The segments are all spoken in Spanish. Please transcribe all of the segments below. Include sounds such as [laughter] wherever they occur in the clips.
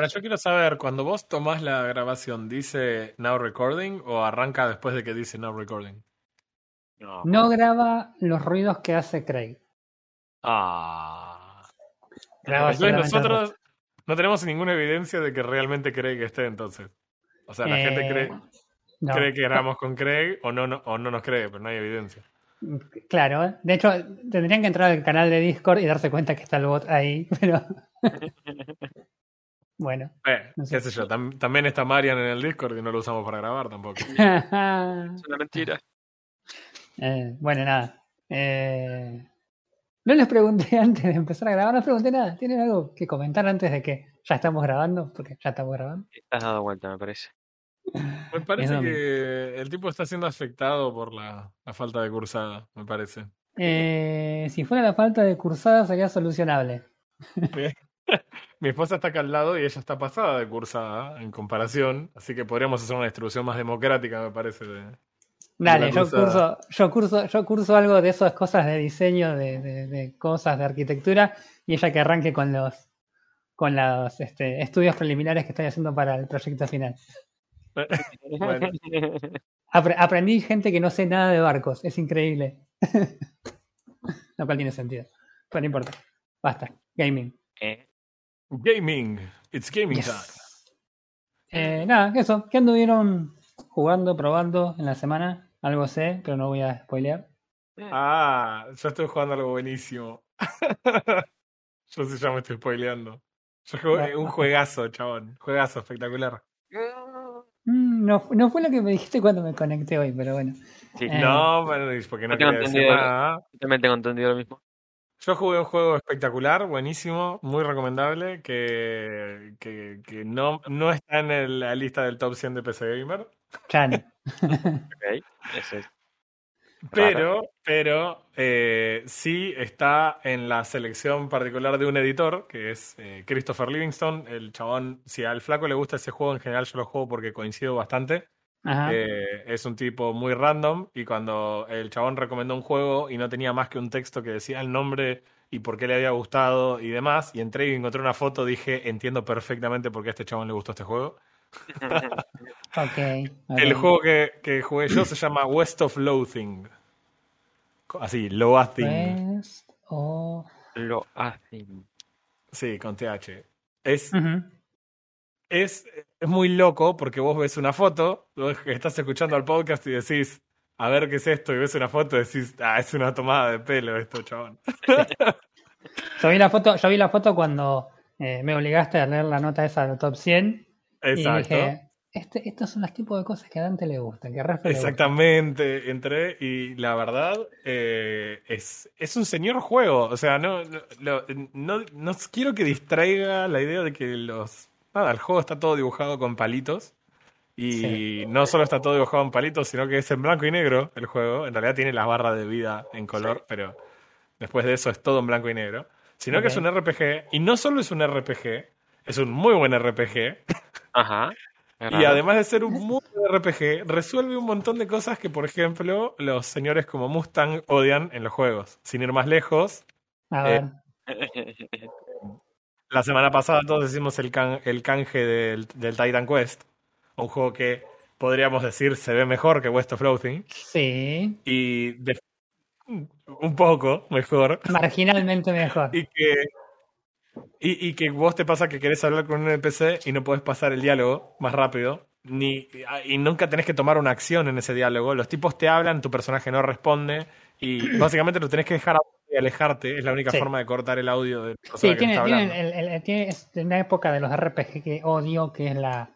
Ahora, yo quiero saber, cuando vos tomás la grabación, ¿dice now recording o arranca después de que dice now recording? No. No graba los ruidos que hace Craig. Ah. Graba Entonces solamente nosotros no tenemos ninguna evidencia de que realmente Craig esté entonces. O sea, la Eh, gente cree, no. cree que grabamos con Craig o no, no, o no nos cree, pero no hay evidencia. Claro, ¿eh? de hecho, tendrían que entrar al canal de Discord y darse cuenta que está el bot ahí, pero. [laughs] bueno. Eh, No sé. qué sé yo, tam- también está Marian en el Discord y no lo usamos para grabar tampoco. [laughs] Es una mentira. [laughs] Eh, bueno, nada. Eh, no les pregunté [laughs] antes de empezar a grabar, no les pregunté nada. ¿Tienen algo que comentar antes de que ya estamos grabando? Porque ya estamos grabando. Estás dado vuelta, me parece. Me parece que el tipo está siendo afectado por la, la falta de cursada, me parece. Eh, si fuera la falta de cursada sería solucionable. Mi esposa está acá al lado y ella está pasada de cursada en comparación, así que podríamos hacer una distribución más democrática, me parece. de- Dale, yo cursada. curso, yo curso, yo curso algo de esas cosas de diseño, de, de- de cosas de arquitectura, y ella que arranque con los con los este, estudios preliminares que estoy haciendo para el proyecto final. [laughs] Bueno. Apre- aprendí gente que no sé nada de barcos, es increíble. [laughs] Lo cual tiene sentido. Pero no importa. Basta. Gaming. Eh, Gaming, it's gaming Yes. time. Eh, nada, eso. ¿Qué anduvieron jugando, probando en la semana? Algo sé, pero no voy a spoilear. Ah, yo estoy jugando algo buenísimo. [laughs] yo sí ya me estoy spoileando. Yo jugué un juegazo, chabón. Juegazo espectacular. Mm, no, no fue lo que me dijiste cuando me conecté hoy, pero bueno. Sí, Eh. No, bueno, porque no Porque no quería decir entendí. nada. yo también tengo entendido lo mismo. Yo jugué un juego espectacular, buenísimo, muy recomendable, que, que, que no, no está en el- la lista del top 100 de PC Gamer. Chan. [laughs] Ok, ese es. Pero, pero eh, sí está en la selección particular de un editor, que es eh, Christopher Livingston. El chabón, si al flaco le gusta ese juego, en general yo lo juego porque coincido bastante. Ajá. Eh, es un tipo muy random y cuando el chabón recomendó un juego y no tenía más que un texto que decía el nombre y por qué le había gustado y demás, y entré y encontré una foto, dije, entiendo perfectamente por qué a este chabón le gustó este juego. [laughs] El juego que, que jugué yo se llama West of Loathing. Así, Loathing. West of- Lo hacen. Sí, con TH. Es. Es, es muy loco porque vos ves una foto, vos estás escuchando al podcast y decís, a ver qué es esto, y ves una foto y decís, ah, es una tomada de pelo esto, chabón. [laughs] Yo vi la foto, yo vi la foto cuando eh, me obligaste a leer la nota esa del top 100 Exacto. y dije, este, estos son los tipos de cosas que a Dante le gustan, que a Rafa le. Exactamente, entré y la verdad eh, es, es un señor juego. O sea, no, no, no quiero que distraiga la idea de que los. Nada, el juego está todo dibujado con palitos. Y Sí. no solo está todo dibujado en palitos, sino que es en blanco y negro el juego. En realidad tiene las barras de vida en color, pero después de eso es todo en blanco y negro. Sino que es un RPG. Y no solo es un RPG, es un muy buen RPG. [laughs] Ajá. Y además de ser un muy buen RPG, resuelve un montón de cosas que, por ejemplo, los señores como Mustang odian en los juegos. Sin ir más lejos, A eh, ver, [laughs] la semana pasada todos hicimos el, can- el canje del, del Titan Quest, un juego que podríamos decir se ve mejor que West of Loathing, sí, y de- un poco mejor, marginalmente mejor. y que, y, y que vos te pasa que querés hablar con un NPC y no podés pasar el diálogo más rápido, ni, y nunca tenés que tomar una acción en ese diálogo. Los tipos te hablan, tu personaje no responde, y básicamente lo tenés que dejar y alejarte. Es la única Sí. forma de cortar el audio de la persona Sí, que tiene, está tiene, hablando. el- el- el- tiene- es de una época de los RPG que odio, que es la,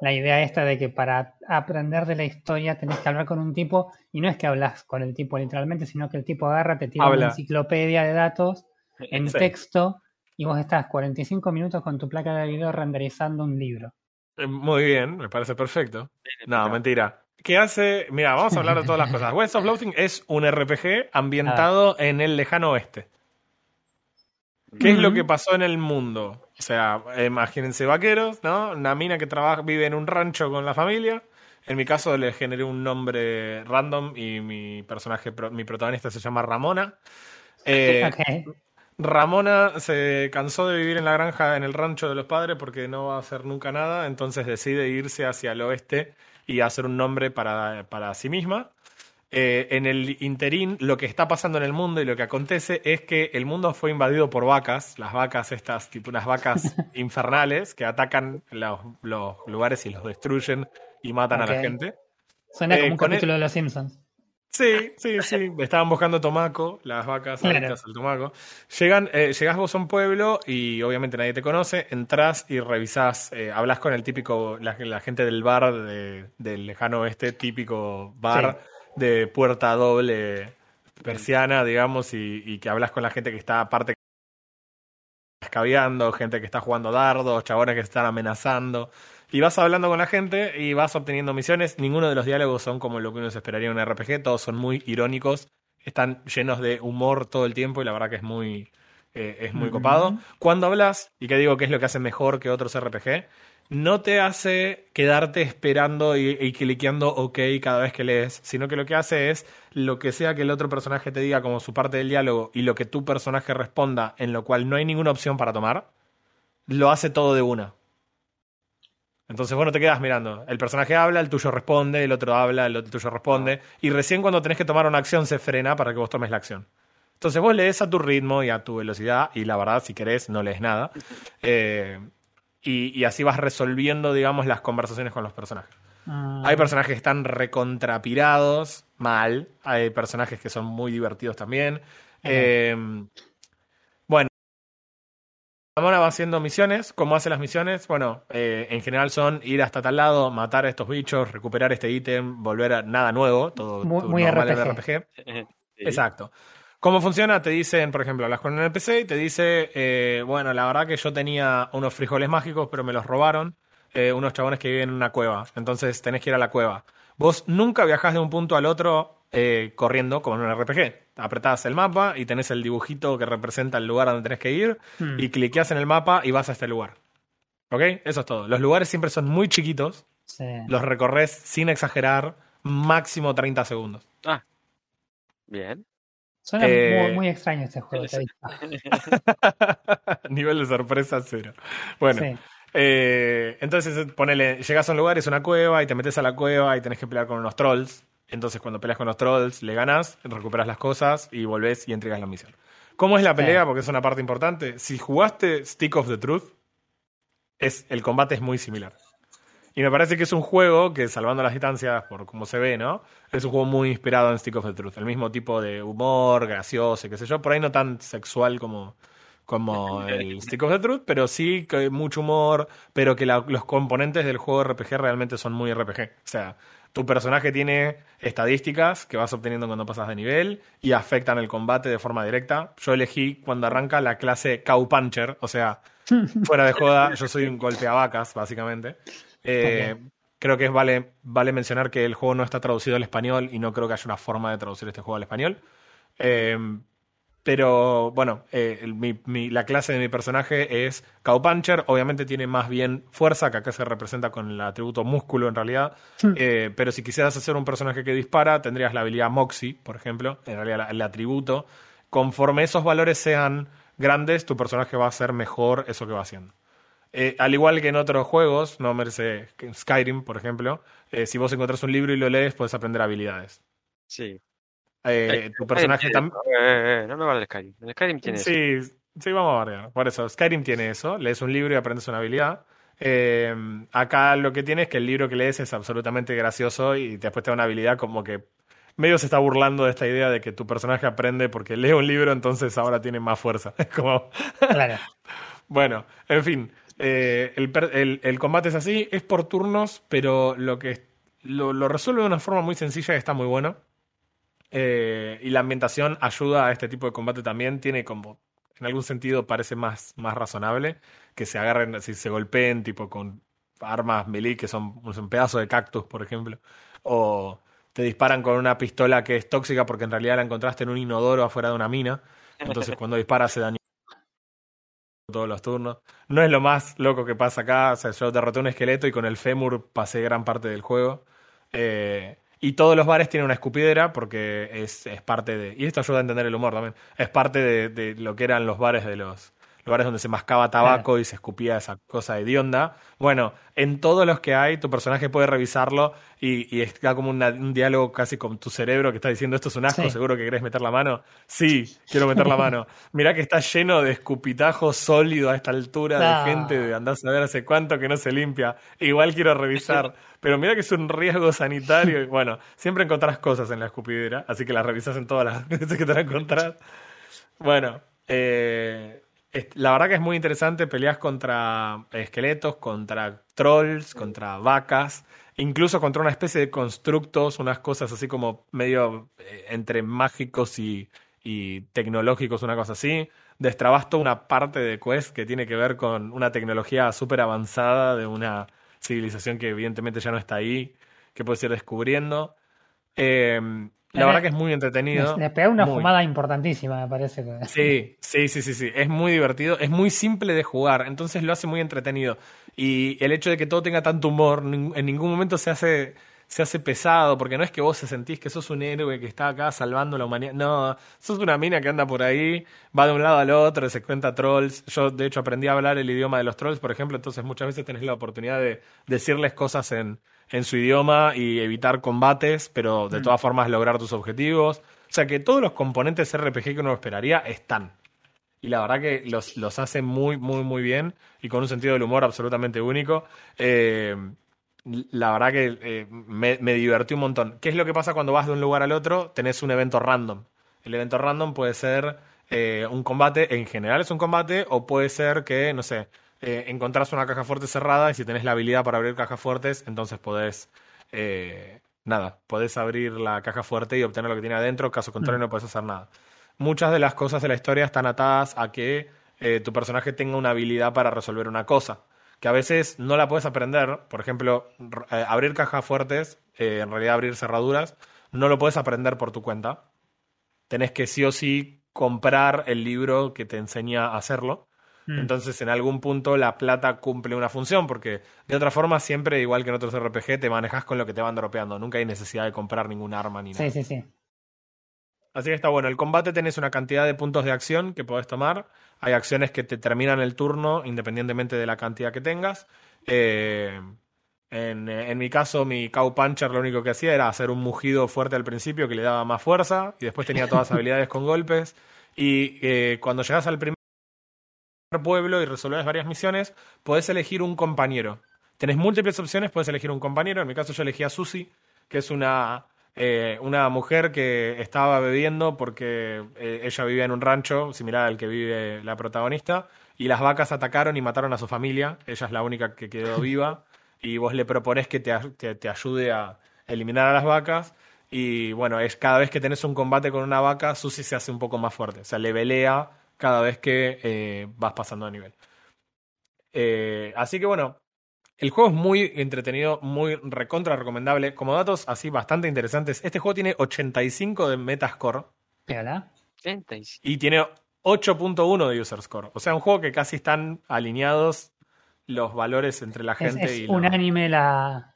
la idea esta de que para aprender de la historia tenés que hablar con un tipo, y no es que hablas con el tipo literalmente, sino que el tipo agarra, te tira Habla. una enciclopedia de datos en Sí. texto, y vos estás 45 minutos con tu placa de video renderizando un libro. Eh, Muy bien, me parece perfecto. No, mentira. ¿Qué hace? Mira, vamos a hablar de todas las cosas. West of Loathing es un RPG ambientado en el lejano oeste. ¿Qué es lo que pasó en el mundo? O sea, imagínense vaqueros, ¿no? Una mina que trabaja, vive en un rancho con la familia. En mi caso le generé un nombre random y mi personaje, mi protagonista se llama Ramona. Eh. Ramona se cansó de vivir en la granja, en el rancho de los padres, porque no va a hacer nunca nada, entonces decide irse hacia el oeste y hacer un nombre para, para sí misma. Eh, en el interín, lo que está pasando en el mundo y lo que acontece es que el mundo fue invadido por vacas, las vacas estas, tipo unas vacas [laughs] infernales que atacan los, los lugares y los destruyen y matan a la gente. Suena Eh, como un con capítulo de Los Simpsons. Sí, sí, sí. Estaban buscando tomaco, las vacas adictas al tomaco. Llegan, eh, llegás vos a un pueblo y obviamente nadie te conoce. Entrás y revisás, eh, hablas con el típico, la, la gente del bar de- del lejano oeste, típico bar de puerta doble persiana, digamos, y, y que hablas con la gente que está aparte escabeando, gente que está jugando dardos, chabones que están amenazando. Y vas hablando con la gente y vas obteniendo misiones. Ninguno de los diálogos son como lo que uno se esperaría en un RPG. Todos son muy irónicos. Están llenos de humor todo el tiempo y la verdad que es muy, eh, es muy copado. Cuando hablas, y que digo que es lo que hace mejor que otros RPG, no te hace quedarte esperando y, y cliqueando OK cada vez que lees, sino que lo que hace es lo que sea que el otro personaje te diga como su parte del diálogo y lo que tu personaje responda, en lo cual no hay ninguna opción para tomar, lo hace todo de una. Entonces vos no te quedas mirando. El personaje habla, el tuyo responde, el otro habla, el otro tuyo responde. Y recién cuando tenés que tomar una acción se frena para que vos tomes la acción. Entonces vos lees a tu ritmo y a tu velocidad. Y la verdad, si querés, no lees nada. [laughs] Eh, y, y así vas resolviendo, digamos, las conversaciones con los personajes. Mm, Hay personajes que están recontrapirados, mal. Hay personajes que son muy divertidos también. Eh, Ramona va haciendo misiones. ¿Cómo hace las misiones? Bueno, eh, en general son ir hasta tal lado, matar a estos bichos, recuperar este ítem, volver a nada nuevo, todo, Muy- muy normal en RPG. RPG. [laughs] Sí. Exacto. ¿Cómo funciona? Te dicen, por ejemplo, hablas con un NPC y te dice, eh, bueno, la verdad que yo tenía unos frijoles mágicos, pero me los robaron eh, unos chabones que viven en una cueva. Entonces tenés que ir a la cueva. Vos nunca viajás de un punto al otro eh, corriendo como en un RPG. Apretás el mapa y tenés el dibujito que representa el lugar donde tenés que ir mm, y cliqueás en el mapa y vas a este lugar. ¿Ok? Eso es todo. Los lugares siempre son muy chiquitos, sí. los recorres sin exagerar, máximo 30 segundos. Ah, bien. Suena eh, muy, muy extraño este juego. [laughs] Nivel de sorpresa cero. Bueno, Sí. eh, entonces ponele, llegas a un lugar, es una cueva, y te metes a la cueva y tenés que pelear con unos trolls. Entonces cuando peleas con los trolls, le ganas, recuperas las cosas y volvés y entregas la misión. ¿Cómo es la pelea? Sí. Porque es una parte importante. Si jugaste Stick of the Truth, es, el combate es muy similar. Y me parece que es un juego que, salvando las distancias por cómo se ve, ¿no? Es un juego muy inspirado en Stick of the Truth. El mismo tipo de humor, gracioso, qué sé yo. Por ahí no tan sexual como, como [laughs] el Stick of the Truth, pero sí que mucho humor, pero que la- los componentes del juego RPG realmente son muy RPG. O sea, tu personaje tiene estadísticas que vas obteniendo cuando pasas de nivel y afectan el combate de forma directa. Yo elegí cuando arranca la clase Cow Puncher, o sea, [laughs] fuera de joda, yo soy un golpeavacas, básicamente. Eh, Creo que es vale, vale mencionar que el juego no está traducido al español y no creo que haya una forma de traducir este juego al español. Eh, pero bueno, eh, el- mi- mi- la clase de mi personaje es Cowpuncher. Obviamente tiene más bien fuerza, que acá se representa con el atributo músculo en realidad. Eh, pero si quisieras hacer un personaje que dispara, tendrías la habilidad Moxie, por ejemplo. En realidad la- el atributo. Conforme esos valores sean grandes, tu personaje va a hacer mejor eso que va haciendo. Eh, al igual que en otros juegos, no merece Skyrim, por ejemplo, eh, si vos encontrás un libro y lo lees, puedes aprender habilidades. Sí. Eh, tu personaje también. Eh, eh, no me vale el Skyrim. El Skyrim tiene eso. Sí, sí, vamos a variar. Por eso, Skyrim tiene eso. Lees un libro y aprendes una habilidad. Eh, acá lo que tiene es que el libro que lees es absolutamente gracioso y después te da una habilidad como que medio se está burlando de esta idea de que tu personaje aprende porque lee un libro, entonces ahora tiene más fuerza. [laughs] Es como, Claro. [laughs] bueno, en fin, eh, el- el combate es así, es por turnos, pero lo que lo, lo resuelve de una forma muy sencilla y está muy bueno. Eh, y la ambientación ayuda a este tipo de combate también. Tiene como, en algún sentido, parece más, más razonable que se agarren, así se golpeen, tipo con armas melee que son un pedazo de cactus, por ejemplo. O te disparan con una pistola que es tóxica porque en realidad la encontraste en un inodoro afuera de una mina. Entonces [laughs] cuando dispara se daña todos los turnos. No es lo más loco que pasa acá. O sea, yo derroté un esqueleto y con el fémur pasé gran parte del juego. Eh, Y todos los bares tienen una escupidera porque es, es parte de. Y esto ayuda a entender el humor también. Es parte de, de lo que eran los bares de los. Lugares donde se mascaba tabaco y se escupía esa cosa hedionda. Bueno, en todos los que hay, tu personaje puede revisarlo y, y está como una- un diálogo casi con tu cerebro que está diciendo esto es un asco, Sí. seguro que querés meter la mano. Sí, quiero meter la mano. [laughs] Mirá que está lleno de escupitajo sólido a esta altura de gente de andar a saber hace cuánto que no se limpia. Igual quiero revisar. [laughs] Pero mira que es un riesgo sanitario. y Bueno, siempre encontrás cosas en la escupidera, así que las revisas en todas las [laughs] veces que te la encontrás. Bueno, eh, la verdad que es muy interesante. Peleas contra esqueletos, contra trolls, contra vacas, incluso contra una especie de constructos, unas cosas así como medio eh, entre mágicos y, tecnológicos, una cosa así. Destrabas toda una parte de Quest que tiene que ver con una tecnología súper avanzada de una civilización que evidentemente ya no está ahí, que puedes ir descubriendo. Eh, la Eh, verdad que es muy entretenido. Le, pega una muy. fumada importantísima, me parece. [laughs] Sí, sí, sí, sí, sí. Es muy divertido, es muy simple de jugar, entonces lo hace muy entretenido. Y el hecho de que todo tenga tanto humor, en ningún momento se hace, se hace pesado, porque no es que vos se sentís que sos un héroe que está acá salvando la humanidad. No, sos una mina que anda por ahí, va de un lado al otro, se cuenta trolls. Yo, de hecho, aprendí a hablar el idioma de los trolls, por ejemplo, entonces muchas veces tenés la oportunidad de decirles cosas en, en su idioma y evitar combates, pero de todas formas lograr tus objetivos. O sea que todos los componentes RPG que uno esperaría están. Y la verdad que los, los hace muy, muy, muy bien y con un sentido del humor absolutamente único. Eh, la verdad que eh, me, me divertí un montón. ¿Qué es lo que pasa cuando vas de un lugar al otro? Tenés un evento random. El evento random puede ser eh, un combate, en general es un combate, o puede ser que, no sé, eh, encontrás una caja fuerte cerrada y si tenés la habilidad para abrir cajas fuertes, entonces podés, eh, nada, podés abrir la caja fuerte y obtener lo que tiene adentro, caso contrario no podés hacer nada. Muchas de las cosas de la historia están atadas a que tu personaje tenga una habilidad para resolver una cosa, que a veces no la puedes aprender, por ejemplo, eh, abrir cajas fuertes, eh, en realidad abrir cerraduras, no lo puedes aprender por tu cuenta, tenés que sí o sí comprar el libro que te enseña a hacerlo. Mm. Entonces, en algún punto la plata cumple una función, porque de otra forma, siempre, igual que en otros RPG, te manejas con lo que te van dropeando. Nunca hay necesidad de comprar ningún arma ni nada. Sí, sí, sí. Así que está bueno. El combate tenés una cantidad de puntos de acción que podés tomar. Hay acciones que te terminan el turno independientemente de la cantidad que tengas. Eh, en, en mi caso, mi Cow Puncher lo único que hacía era hacer un mugido fuerte al principio que le daba más fuerza y después tenía todas [laughs] las habilidades con golpes. Y eh, cuando llegas al primer pueblo y resolvés varias misiones, podés elegir un compañero. Tenés múltiples opciones, puedes elegir un compañero. En mi caso yo elegí a Susie, que es una, eh, una mujer que estaba bebiendo porque eh, ella vivía en un rancho similar al que vive la protagonista y las vacas atacaron y mataron a su familia. Ella es la única que quedó [laughs] viva y vos le proponés que te, que te ayude a eliminar a las vacas. Y bueno, es cada vez que tenés un combate con una vaca, Susie se hace un poco más fuerte. O sea, le velea cada vez que eh, vas pasando de nivel. Así que bueno, el juego es muy entretenido, muy recontra recomendable. Como datos así bastante interesantes, este juego tiene 85 de Metascore Piola. 35. y tiene 8.1 de User Score. O sea, un juego que casi están alineados los valores entre la Es, gente es y lo- unánime la.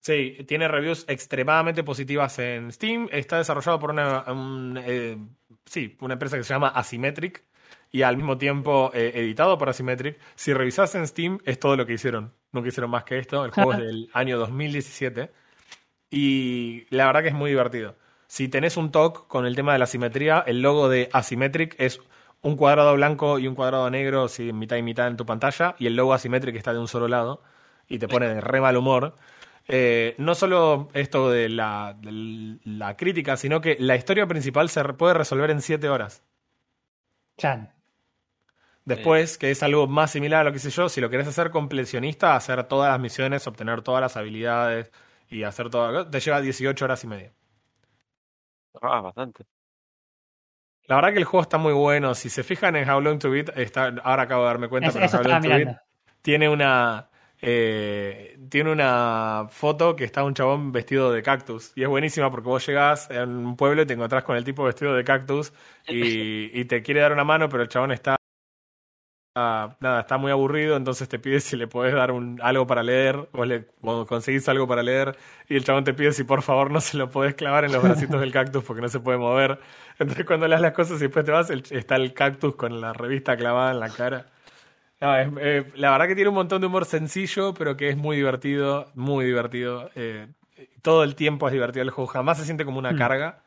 Sí, tiene reviews extremadamente positivas en Steam. Está desarrollado por una, un, eh, sí, una empresa que se llama Asymmetric y al mismo tiempo eh, editado por Asymmetric. Si revisas en Steam, es todo lo que hicieron. Nunca hicieron más que esto. El juego es del año 2017 y la verdad que es muy divertido. Si tenés un TOC con el tema de la simetría, el logo de Asymmetric es un cuadrado blanco y un cuadrado negro, sí, mitad y mitad en tu pantalla, y el logo Asymmetric está de un solo lado y te pone de re mal humor. Eh, no solo esto de la, de la crítica, sino que la historia principal se puede resolver en 7 horas. Chan. Después, que es algo más similar a lo que hice yo, si lo querés hacer completionista, hacer todas las misiones, obtener todas las habilidades y hacer todo, te lleva 18 horas y media. Ah, bastante. La verdad que el juego está muy bueno. Si se fijan en How Long to Beat, está, ahora acabo de darme cuenta, Eso, pero How Long to Beat tiene una eh, tiene una foto que está un chabón vestido de cactus y es buenísima porque vos llegás en un pueblo y te encontrás con el tipo vestido de cactus y, [laughs] y te quiere dar una mano pero el chabón está ah, nada, está muy aburrido, entonces te pide si le podés dar un, algo para leer, o le o conseguís algo para leer, y el chabón te pide si por favor no se lo podés clavar en los bracitos del cactus porque no se puede mover. Entonces cuando le das las cosas y después te vas, el- está el cactus con la revista clavada en la cara. No, es- eh, la verdad que tiene un montón de humor sencillo, pero que es muy divertido, muy divertido. Eh, todo el tiempo es divertido el juego, jamás se siente como una Mm. carga.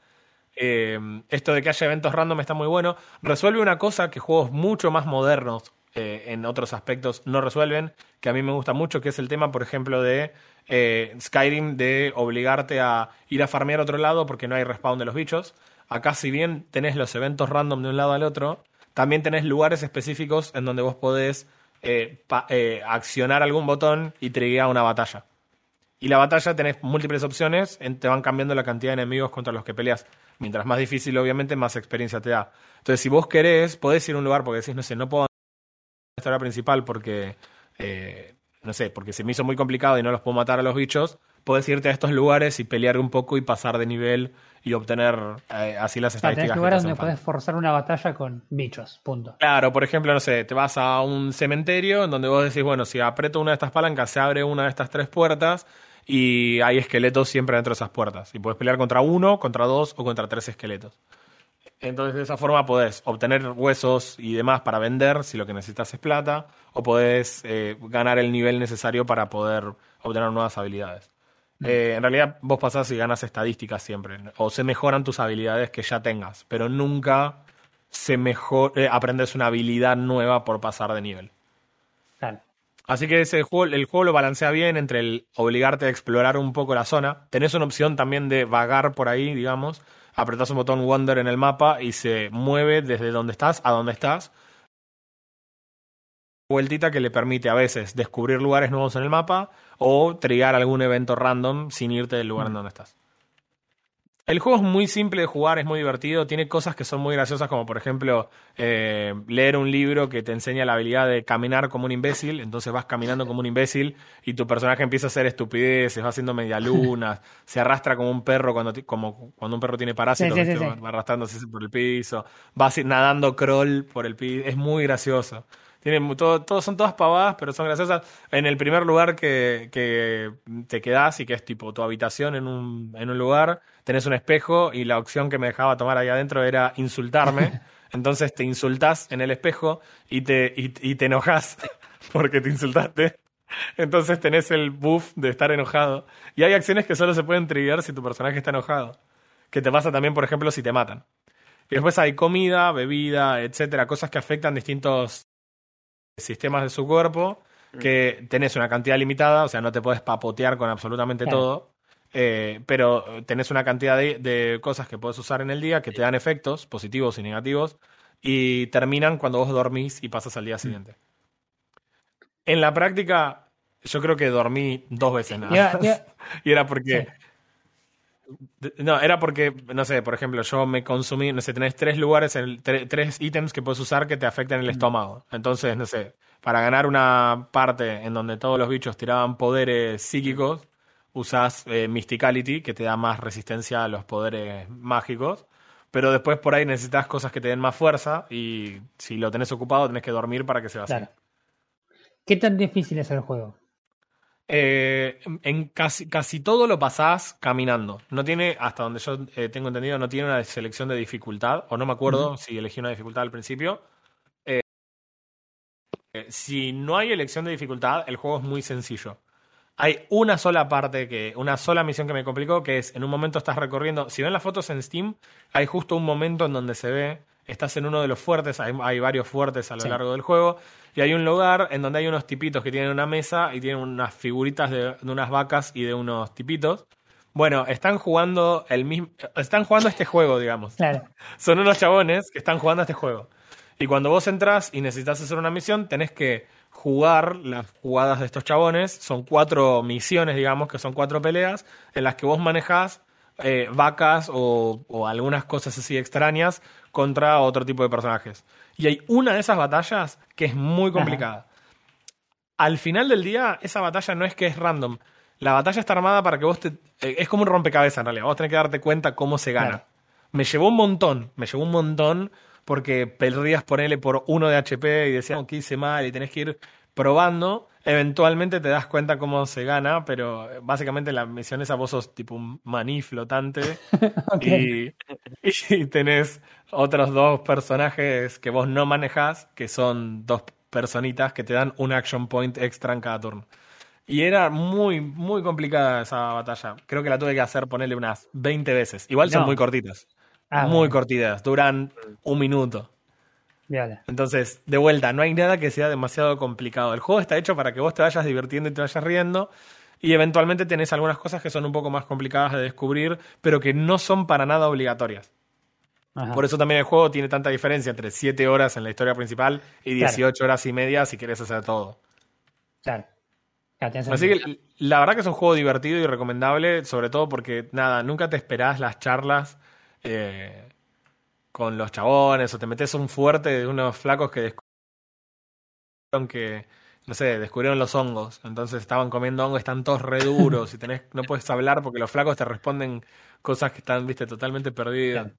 Eh, esto de que haya eventos random está muy bueno. Resuelve una cosa que juegos mucho más modernos eh, en otros aspectos no resuelven, que a mí me gusta mucho, que es el tema, por ejemplo, de eh, Skyrim, de obligarte a ir a farmear a otro lado porque no hay respawn de los bichos. Acá, si bien tenés los eventos random de un lado al otro, también tenés lugares específicos en donde vos podés eh, accionar algún botón y triggear una batalla. Y la batalla tenés múltiples opciones, te van cambiando la cantidad de enemigos contra los que peleas. Mientras más difícil, obviamente, más experiencia te da. Entonces, si vos querés, podés ir a un lugar porque decís, no sé, no puedo historia principal porque, eh, no sé, porque se me hizo muy complicado y no los puedo matar a los bichos, podés irte a estos lugares y pelear un poco y pasar de nivel y obtener eh, así las O sea, estadísticas. que te lugares donde podés forzar una batalla con bichos, punto. Claro, por ejemplo, no sé, te vas a un cementerio en donde vos decís, bueno, si aprieto una de estas palancas, se abre una de estas tres puertas y hay esqueletos siempre dentro de esas puertas. Y puedes pelear contra uno, contra dos o contra tres esqueletos. Entonces, de esa forma podés obtener huesos y demás para vender si lo que necesitas es plata, o podés eh, ganar el nivel necesario para poder obtener nuevas habilidades. Eh, en realidad, vos pasás y ganas estadísticas siempre, o se mejoran tus habilidades que ya tengas, pero nunca se mejor, eh, aprendes una habilidad nueva por pasar de nivel. Claro. Así que ese juego, el juego lo balancea bien entre el obligarte a explorar un poco la zona. Tenés una opción también de vagar por ahí, digamos. Apretás un botón Wander en el mapa y se mueve desde donde estás a donde estás. Vueltita que le permite a veces descubrir lugares nuevos en el mapa o trigar algún evento random sin irte del lugar en donde estás. El juego es muy simple de jugar, es muy divertido, tiene cosas que son muy graciosas, como por ejemplo eh, leer un libro que te enseña la habilidad de caminar como un imbécil, entonces vas caminando como un imbécil y tu personaje empieza a hacer estupideces, va haciendo medialunas, [laughs] se arrastra como un perro cuando, como cuando un perro tiene parásitos, Sí, sí, ¿viste? sí, va arrastrándose por el piso, va nadando crawl por el piso, es muy gracioso. Tiene mu- todo, todo- son todas pavadas, pero son graciosas. En el primer lugar que, que te quedás y que es tipo tu habitación en un, en un lugar, tenés un espejo y la opción que me dejaba tomar ahí adentro era insultarme. [laughs] Entonces te insultás en el espejo y te, y, y te enojas [laughs] porque te insultaste. Entonces tenés el buff de estar enojado. Y hay acciones que solo se pueden trigger si tu personaje está enojado. Que te pasa también, por ejemplo, si te matan. Y después hay comida, bebida, etcétera, cosas que afectan distintos sistemas de su cuerpo, que tenés una cantidad limitada, o sea, no te puedes papotear con absolutamente Claro. todo, eh, pero tenés una cantidad de, de cosas que puedes usar en el día que te dan efectos positivos y negativos y terminan cuando vos dormís y pasas al día siguiente. En la práctica, yo creo que dormí dos veces nada más. ya- [laughs] Y era porque... No, era porque, no sé, por ejemplo, yo me consumí, no sé, tenés tres lugares, en- tre- tres ítems que puedes usar que te afectan el estómago. Entonces, no sé, para ganar una parte en donde todos los bichos tiraban poderes psíquicos, usás eh, Mysticality, que te da más resistencia a los poderes mágicos. Pero después por ahí necesitas cosas que te den más fuerza y si lo tenés ocupado tenés que dormir para que se vacíe. Claro. ¿Qué tan difícil es el juego? Eh, en casi, casi todo lo pasás caminando. No tiene, hasta donde yo eh, tengo entendido, no tiene una selección de dificultad, o no me acuerdo si elegí una dificultad al principio. Eh, eh, si no hay elección de dificultad, el juego es muy sencillo. Hay una sola parte que, una sola misión que me complicó, que es en un momento estás recorriendo. Si ven las fotos en Steam, hay justo un momento en donde se ve, estás en uno de los fuertes, hay, hay varios fuertes a lo Sí. largo del juego, y hay un lugar en donde hay unos tipitos que tienen una mesa y tienen unas figuritas de, de unas vacas y de unos tipitos. Bueno, están jugando el mismo, están jugando este juego, digamos. Claro. Son unos chabones que están jugando este juego. Y cuando vos entras y necesitas hacer una misión, tenés que jugar las jugadas de estos chabones. Son cuatro misiones, digamos, que son cuatro peleas, en las que vos manejás eh, vacas o, o algunas cosas así extrañas contra otro tipo de personajes. Y hay una de esas batallas que es muy complicada. Al final del día, esa batalla no es que es random. La batalla está armada para que vos te... eh, es como un rompecabezas en realidad. Vos tenés que darte cuenta cómo se gana. Claro. Me llevó un montón, me llevó un montón porque perdías ponerle por uno de HP y decías "Oh, que hice mal y tenés que ir probando. Eventualmente te das cuenta cómo se gana, pero básicamente la misión esa vos sos tipo un maní flotante [laughs] y, y tenés otros dos personajes que vos no manejás, que son dos personitas que te dan un action point extra en cada turno. Y era muy, muy complicada esa batalla. Creo que la tuve que hacer ponerle unas 20 veces. Igual son muy cortitas. Ah, muy bueno, cortitas. Duran un minuto. viola. Entonces, de vuelta, no hay nada que sea demasiado complicado. El juego está hecho para que vos te vayas divirtiendo y te vayas riendo. Y eventualmente tenés algunas cosas que son un poco más complicadas de descubrir, pero que no son para nada obligatorias. Ajá. Por eso también el juego tiene tanta diferencia entre 7 horas en la historia principal y Claro. 18 horas y media si querés hacer todo. Claro. Así que la verdad que es un juego divertido y recomendable, sobre todo porque, nada, nunca te esperás las charlas eh, con los chabones o te metes un fuerte de unos flacos que descubrieron que, no sé, descubrieron los hongos. Entonces estaban comiendo hongos, están todos re duros y tenés, no puedes hablar porque los flacos te responden cosas que están, viste, totalmente perdidas. Claro.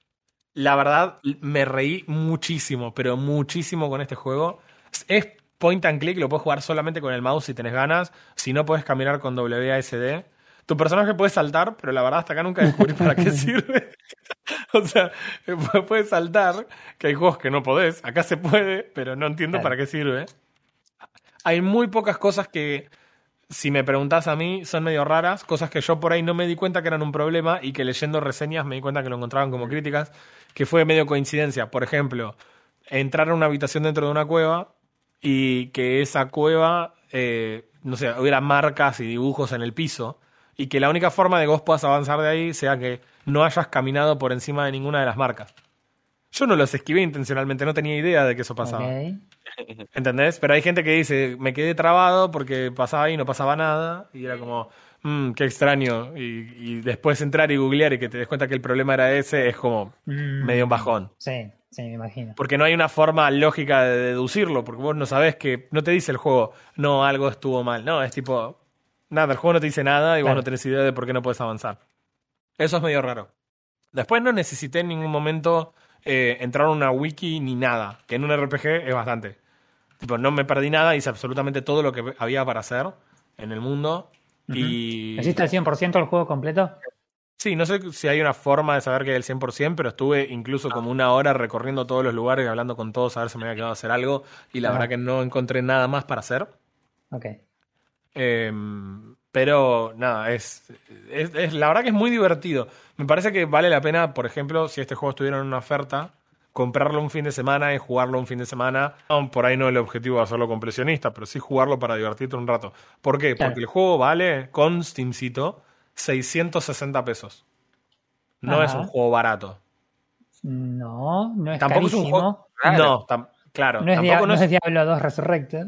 La verdad, me reí muchísimo, pero muchísimo con este juego. Es point and click, lo puedes jugar solamente con el mouse si tenés ganas. Si no, puedes caminar con WASD. Tu personaje puede saltar, pero la verdad hasta acá nunca descubrí para qué [laughs] sirve. [laughs] o sea, [laughs] puedes saltar, que hay juegos que no podés. Acá se puede, pero no entiendo Claro. para qué sirve. Hay muy pocas cosas que, si me preguntás a mí, son medio raras. Cosas que yo por ahí no me di cuenta que eran un problema y que leyendo reseñas me di cuenta que lo encontraban como críticas, que fue medio coincidencia. Por ejemplo, entrar a una habitación dentro de una cueva y que esa cueva, eh, no sé, hubiera marcas y dibujos en el piso y que la única forma de que vos puedas avanzar de ahí sea que no hayas caminado por encima de ninguna de las marcas. Yo no los esquivé intencionalmente, no tenía idea de que eso pasaba. Ok. ¿Entendés? Pero hay gente que dice, me quedé trabado porque pasaba ahí y no pasaba nada. Y era como, "Mm, qué extraño. Y, y después entrar y googlear y que te des cuenta que el problema era ese es como Mm, medio un bajón. Sí, sí, me imagino. Porque no hay una forma lógica de deducirlo, porque vos no sabés que, no te dice el juego, no, algo estuvo mal. No, es tipo, nada, el juego no te dice nada y vos no tenés idea de por qué no puedes avanzar. Eso es medio raro. Después no necesité en ningún momento eh, entrar a una wiki ni nada, que en un RPG es bastante. Tipo, no me perdí nada, hice absolutamente todo lo que había para hacer en el mundo. Y ¿Hiciste el 100% el juego completo? Sí, no sé si hay una forma de saber que es el 100%, pero estuve incluso como una hora recorriendo todos los lugares y hablando con todos a ver si me había quedado a hacer algo y la Ajá. verdad que no encontré nada más para hacer. Ok. Em, pero nada, es, es, es- la verdad que es muy divertido. Me parece que vale la pena, por ejemplo, si este juego estuviera en una oferta, comprarlo un fin de semana y jugarlo un fin de semana. Por ahí no el objetivo de hacerlo completionista, pero sí jugarlo para divertirte un rato. ¿Por qué? Claro. Porque el juego vale, con Steamcito, 660 pesos. No Ajá. es un juego barato. No, no es Tampoco es un juego. Claro. No, tam- claro. No es, tampoco no es Diablo 2 Resurrected.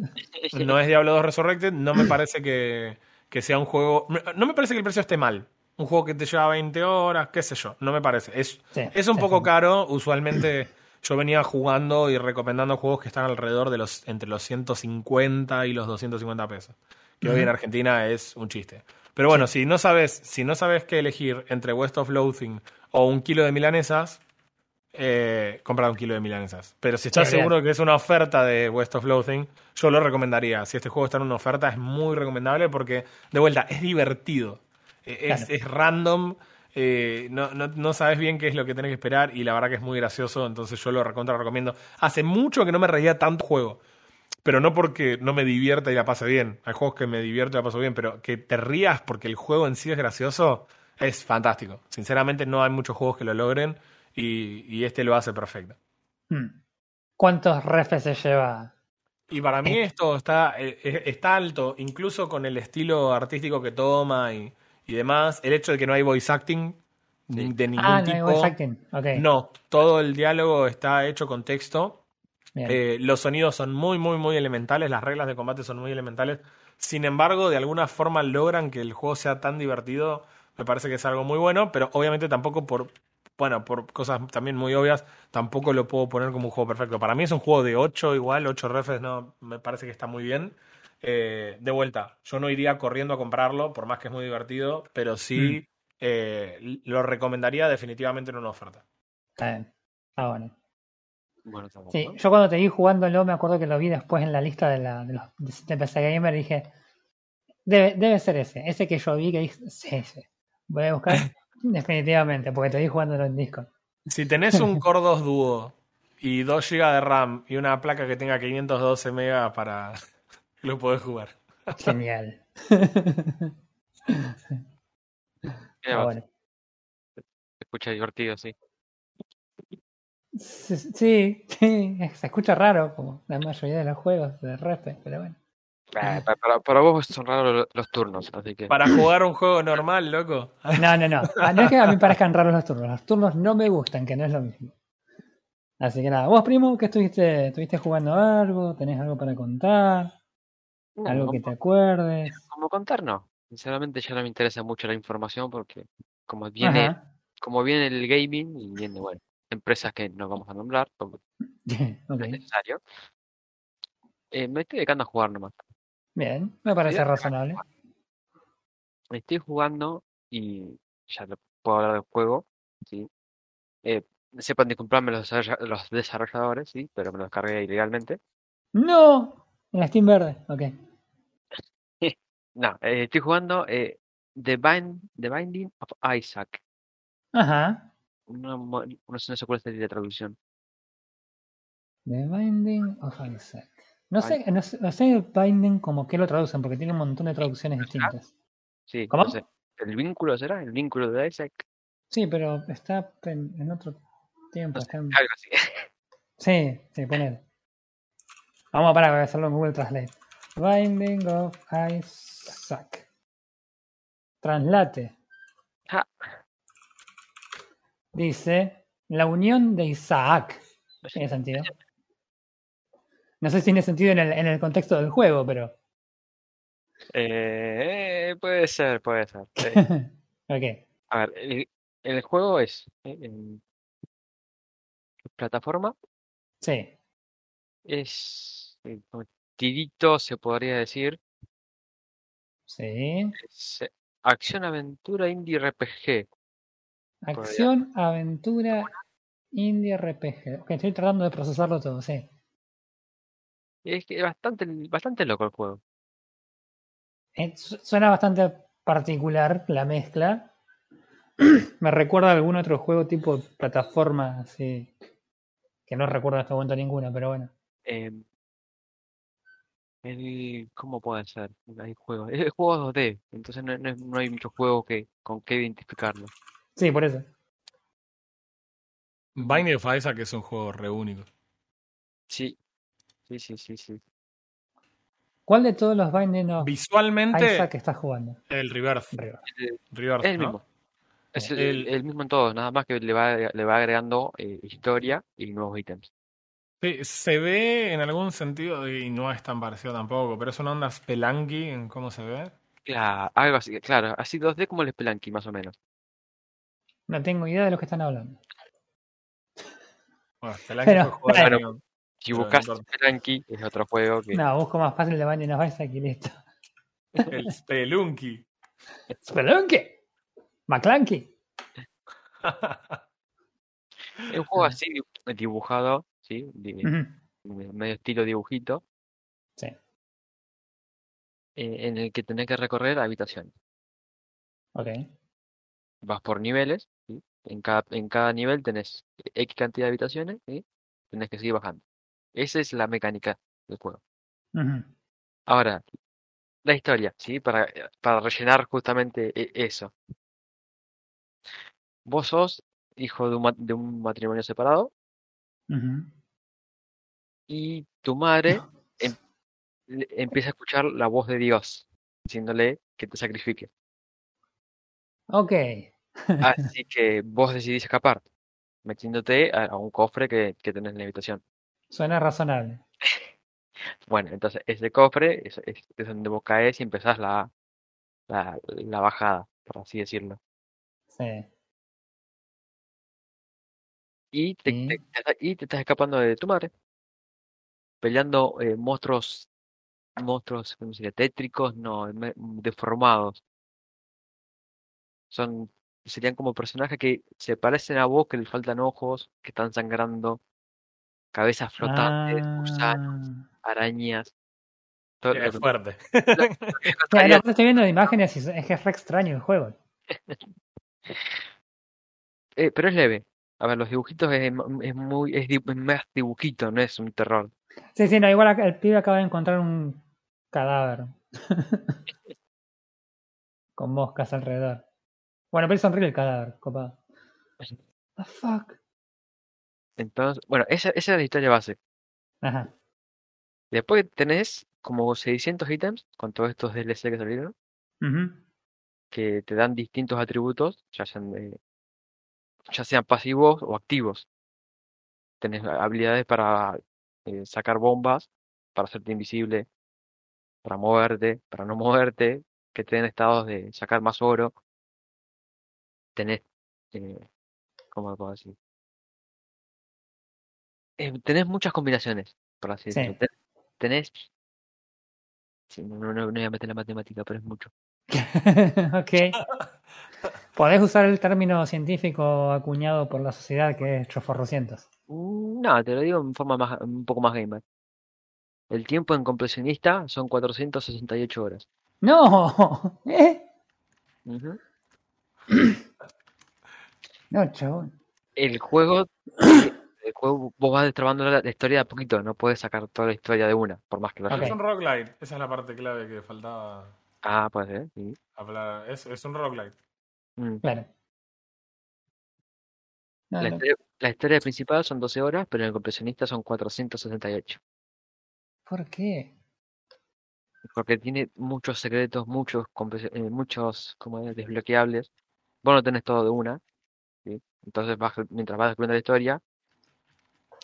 no es Diablo 2 Resurrected, no me parece que, que sea un juego. No me parece que el precio esté mal. Un juego que te lleva 20 horas, qué sé yo, no me parece. Es, Sí, es un poco caro. Usualmente yo venía jugando y recomendando juegos que están alrededor de los entre los 150 y los 250 pesos. Que hoy en Argentina es un chiste. Pero bueno, si no sabes, si no sabes qué elegir entre West of Loathing o un kilo de milanesas, eh, comprar un kilo de milanesas. Pero si estás Sí, bien. seguro que es una oferta de West of Loathing, yo lo recomendaría. Si este juego está en una oferta, es muy recomendable porque, de vuelta, es divertido. Eh, Es, random. eh, no, no, no sabes bien qué es lo que tenés que esperar y la verdad que es muy gracioso, entonces yo lo recontra recomiendo. Hace mucho que no me reía tanto juego, pero no porque no me divierta y la pase bien. Hay juegos que me divierto y la paso bien, pero que te rías porque el juego en sí es gracioso, es fantástico. Sinceramente no hay muchos juegos que lo logren y, y este lo hace perfecto. Hmm. ¿Cuántos refs se lleva? Y para mí esto está, eh, eh, está alto, incluso con el estilo artístico que toma y, y demás. El hecho de que no hay voice acting de ningún Ah, no hay tipo. voice acting. Ok. No, todo el diálogo está hecho con texto. Eh, los sonidos son muy, muy, muy elementales. Las reglas de combate son muy elementales. Sin embargo, de alguna forma logran que el juego sea tan divertido. Me parece que es algo muy bueno, pero obviamente tampoco por, bueno, por cosas también muy obvias, tampoco lo puedo poner como un juego perfecto. Para mí es un juego de 8 igual, 8 refs, no, me parece que está muy bien. Eh, de vuelta, yo no iría corriendo a comprarlo, por más que es muy divertido, pero sí eh, lo recomendaría definitivamente en una oferta. Está bien. Ah, bueno. Bueno, está Sí, yo cuando te vi jugándolo me acuerdo que lo vi después en la lista de, la, de los de PC Gamer y dije, debe, debe ser ese, ese que yo vi que dije, sí, sí. Voy a buscar [laughs] definitivamente, porque te vi jugándolo en Discord. Si tenés un [laughs] Core 2 Duo y 2 GB de RAM y una placa que tenga 512 MB para [laughs] lo podés jugar. Genial. Ah, bueno. Se escucha divertido, sí. Sí, sí, sí, [laughs] se escucha raro como la mayoría de los juegos de RP, pero bueno. Eh, pa- para, para vos son raros lo- los turnos, así que. Para jugar un juego normal, loco. [laughs] No, no, no. Ah, No es que a mí parezcan raros los turnos. Los turnos no me gustan, que no es lo mismo. Así que nada, vos primo, ¿qué estuviste? ¿Estuviste jugando algo? ¿Tenés algo para contar? No, ¿Algo que te acuerdes? como contar, no. Sinceramente ya no me interesa mucho la información porque como viene, Ajá. como viene el gaming y viene, bueno, empresas que no vamos a nombrar, porque [laughs] no es necesario. eh, me estoy dedicando a jugar nomás. Bien, me parece Estoy- razonable. Estoy jugando y ya le puedo hablar del juego, ¿sí? Eh, sepan disculparme los, los desarrolladores, sí, pero me los cargué ilegalmente. ¡No! En la Steam verde, ok. [laughs] No, eh, estoy jugando eh, The, Bind- The Binding of Isaac. Ajá. No, no no sé cuál es la traducción. The Binding of Isaac. No sé, no sé, no sé Binding como que lo traducen, porque tiene un montón de traducciones distintas. Sí, ¿Cómo? no sé. ¿El vínculo será? ¿El vínculo de Isaac? Sí, pero está en, en otro tiempo. No sé, está en- algo así. Sí, sí, ponele. Vamos a parar a hacerlo en Google Translate. Binding of Isaac. Translate. Ah. Dice la unión de Isaac. ¿Tiene sentido? No sé si tiene sentido en el, en el contexto del juego, pero. Eh, eh, puede ser, puede ser. [laughs] Ok. a ver, el, el juego es eh, en plataforma, Sí. es eh, tirito, se podría decir. Sí. Es eh, acción-aventura indie RPG. Acción, aventura, indie RPG. Ok, estoy tratando de procesarlo todo, sí. Es que es bastante, bastante loco el juego. Eh, su- suena bastante particular la mezcla. [clears throat] Me recuerda a algún otro juego tipo plataforma, así. Que no recuerdo en este momento ninguno, pero bueno. Eh, el, ¿cómo puede ser? Hay juegos. Es juego 2D, entonces no, no, hay muchos juegos que, con que identificarlo. Sí, por eso. Binding of Isaac es un juego re único. Sí, sí, sí, sí, sí. ¿Cuál de todos los Binding of Visualmente, Isaac estás jugando? el. Arriba. Es Rebirth, el ¿no? mismo. Es el, El- el mismo en todos, nada más que le va, le va agregando eh, historia y nuevos ítems. Sí, se ve en algún sentido, y no es tan parecido tampoco, pero es una onda Spelunky en cómo se ve. Claro, algo así, claro, así 2D como el Spelunky, más o menos. No tengo idea de lo que están hablando. Bueno, Spelunky Pero- fue juego Bueno, Pero no. Spelunky, es otro juego que... No, busco más fácil de Binding of Isaac y listo. El Spelunky. ¿Spelunky? ¿McClanky? Es un juego así di- dibujado, ¿sí? Medio estilo dibujito, Sí. eh, en el que tenés que recorrer habitaciones. Ok. Vas por niveles, ¿sí? En cada, en cada nivel tenés X cantidad de habitaciones y tenés que seguir bajando. Esa es la mecánica del juego. Ahora, la historia, ¿sí? Para, para rellenar justamente e- eso. Vos sos hijo de un, de un matrimonio separado y tu madre em- empieza a escuchar la voz de Dios diciéndole que te sacrifique. Ok. Así [laughs] que vos decidís escapar, metiéndote a, a un cofre que, que tenés en la habitación. Suena razonable. [laughs] Bueno, entonces ese cofre es, donde vos caes y empezás la, la, la bajada, por así decirlo. Sí. Y te, Sí. te- te está- y te estás escapando de tu madre, peleando eh, monstruos, monstruos, ¿cómo sería? Tétricos, no, deformados. Son, serían como personajes que se parecen a vos, que les faltan ojos, que están sangrando. Cabezas flotantes, gusanos, Ah. arañas. Todo Es fuerte. lo que [laughs] [laughs] estoy viendo de imágenes y es que es re extraño el juego. [laughs] eh, pero es leve. A ver, los dibujitos es, muy, es, más dibujito, no es un terror. Sí, sí, no, igual el pibe acaba de encontrar un cadáver. Con moscas alrededor. Bueno, pero es horrible el cadáver, copado. The fuck. Entonces, bueno, esa, esa es la historia base. Ajá. Después tenés como 600 ítems con todos estos DLC que salieron, que te dan distintos atributos, ya sean, de- ya sean pasivos o activos. Tenés habilidades para eh, sacar bombas, para hacerte invisible, para moverte, para no [laughs] moverte, que te den estados de sacar más oro. Tenés, eh, ¿cómo lo puedo decir? Eh, tenés muchas combinaciones, por así Sí. decirlo. Ten- Tenés, sí, no, no, no voy a meter la matemática, pero es mucho. [laughs] ok. Podés usar el término científico acuñado por la sociedad que es choforrocientos. Mm, No, te lo digo en forma más, un poco más gamer. El tiempo en completionista son 468 horas. ¡No! [laughs] ¿Eh? Ujú. [clears throat] No, chabón. El juego, [clears throat] el juego vos vas destrabando la, la historia de a poquito, no puedes sacar toda la historia de una, por más que lo Ok. Es un roguelite. Esa es la parte clave que faltaba Ah, puede ser, sí. hablar. Es, es un roguelite. Mm. Claro. No, La no. historia, la historia principal son 12 horas, pero en el completionista son 468. ¿Por qué? Porque tiene muchos secretos, muchos, eh, muchos como es, desbloqueables. Vos no tenés todo de una. ¿sí? Entonces, vas, mientras vas descubriendo la historia,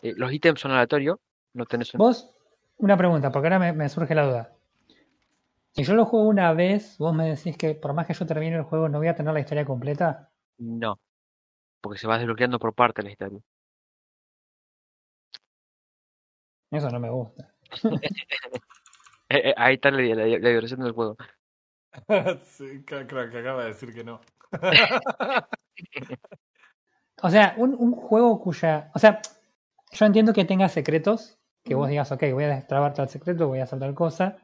eh, los ítems son aleatorios. No tenés un... Vos, una pregunta, porque ahora me, me surge la duda. Si yo lo juego una vez, vos me decís que por más que yo termine el juego no voy a tener la historia completa. No. Porque se va desbloqueando por parte la historia. Eso no me gusta. [laughs] Eh, eh, ahí está la, la- la diversión del juego. [laughs] sí, creo, creo que acaba de decir que no. [laughs] O sea, un, un juego cuya. O sea, yo entiendo que tenga secretos, que vos digas, ok, voy a destrabar tal secreto, voy a hacer tal cosa.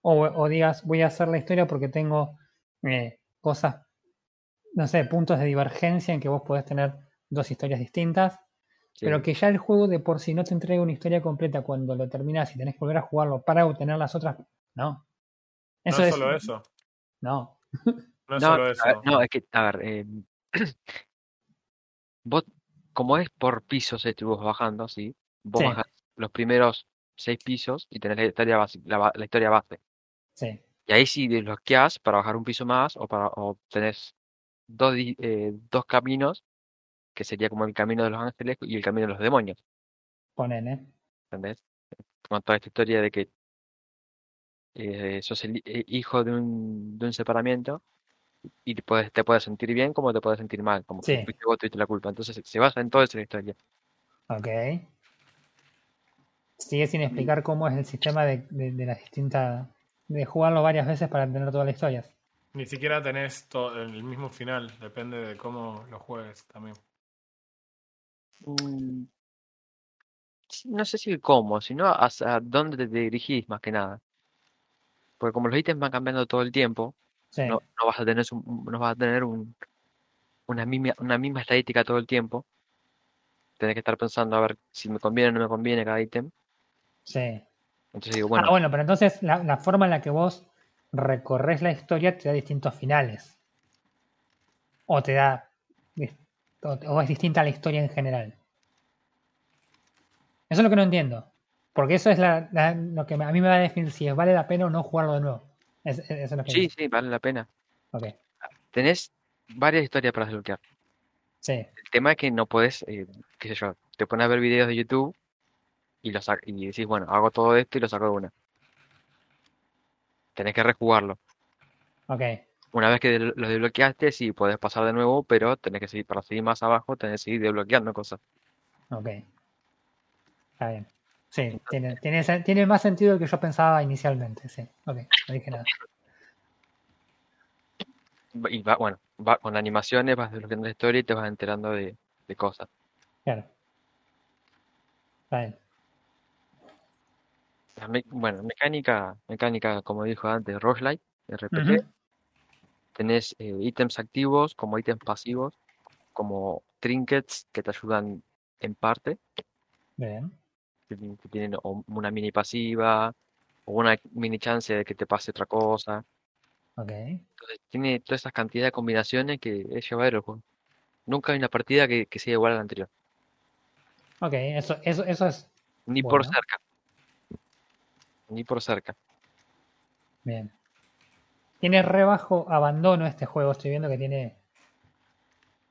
O, o digas, voy a hacer la historia porque tengo eh, cosas, no sé, puntos de divergencia en que vos podés tener dos historias distintas. Sí. Pero que ya el juego de por sí no te entrega una historia completa cuando lo terminas y tenés que volver a jugarlo para obtener las otras. No. Eso no es es. solo eso. No. No es No, solo eso. ver, no, es que, a ver, eh, [clears throat] vos, como es por pisos, este, vos bajando, ¿sí? Vos Sí. bajás los primeros seis pisos y tenés la historia base, la, la historia base. Sí. Y ahí sí desbloqueás para bajar un piso más o para o tenés dos, eh, dos caminos, que sería como el camino de los ángeles y el camino de los demonios, Ponen, ¿entendés? Con toda esta historia de que eh, sos el eh, hijo de un, de un separamiento y te puedes, te puedes sentir bien como te puedes sentir mal, como que Sí. fuiste vos tuviste la culpa. Entonces se basa en toda esa historia. Ok. Sigue sin explicar cómo es el sistema de, de, de las distintas. de jugarlo varias veces para tener todas las historias. Ni siquiera tenés to- el mismo final. Depende de cómo lo juegues también. Mm, No sé si el cómo, sino hacia dónde te dirigís más que nada. Porque como los ítems van cambiando todo el tiempo, Sí. no, no vas a tener, un- no vas a tener un, una, misma, una misma estadística todo el tiempo. Tenés que estar pensando a ver si me conviene o no me conviene cada ítem. sí. Entonces digo, bueno, ah, bueno, pero entonces la, la forma en la que vos recorres la historia te da distintos finales. O te da. O, o es distinta la historia en general. Eso es lo que no entiendo. Porque eso es la, la- lo que a mí me va a definir si vale la pena o no jugarlo de nuevo. Es- es- eso es lo que sí, sí, vale la pena. Tenés varias historias para desbloquear. Sí. El tema es que no puedes, eh, qué sé yo, te pones a ver videos de YouTube y, lo sac- y decís, bueno, hago todo esto y lo saco de una. Tenés que rejugarlo. Ok. Una vez que lo desbloqueaste, sí, puedes pasar de nuevo, pero tenés que seguir, para seguir más abajo, tenés que seguir desbloqueando cosas. Ok. Está bien. Sí, tiene, tiene, sen- tiene más sentido del que yo pensaba inicialmente. Sí. Ok, no dije nada. Y va, bueno, va, con animaciones vas desbloqueando la historia y te vas enterando de, de cosas. Claro. Está bien. La me- bueno, mecánica, mecánica, como dijo antes, roguelike, RPG. Ujú. Tenés eh, ítems activos como ítems pasivos, como trinkets que te ayudan en parte, Bien. Que, ti- que tienen o una mini pasiva o una mini chance de que te pase otra cosa. Ok. Entonces tiene todas esas cantidades de combinaciones que es llevadero el juego. Nunca hay una partida que, que sea igual a la anterior, Ok, eso, eso, eso es ni por cerca. Ni por cerca. bien. Tiene re bajo abandono este juego. Estoy viendo que tiene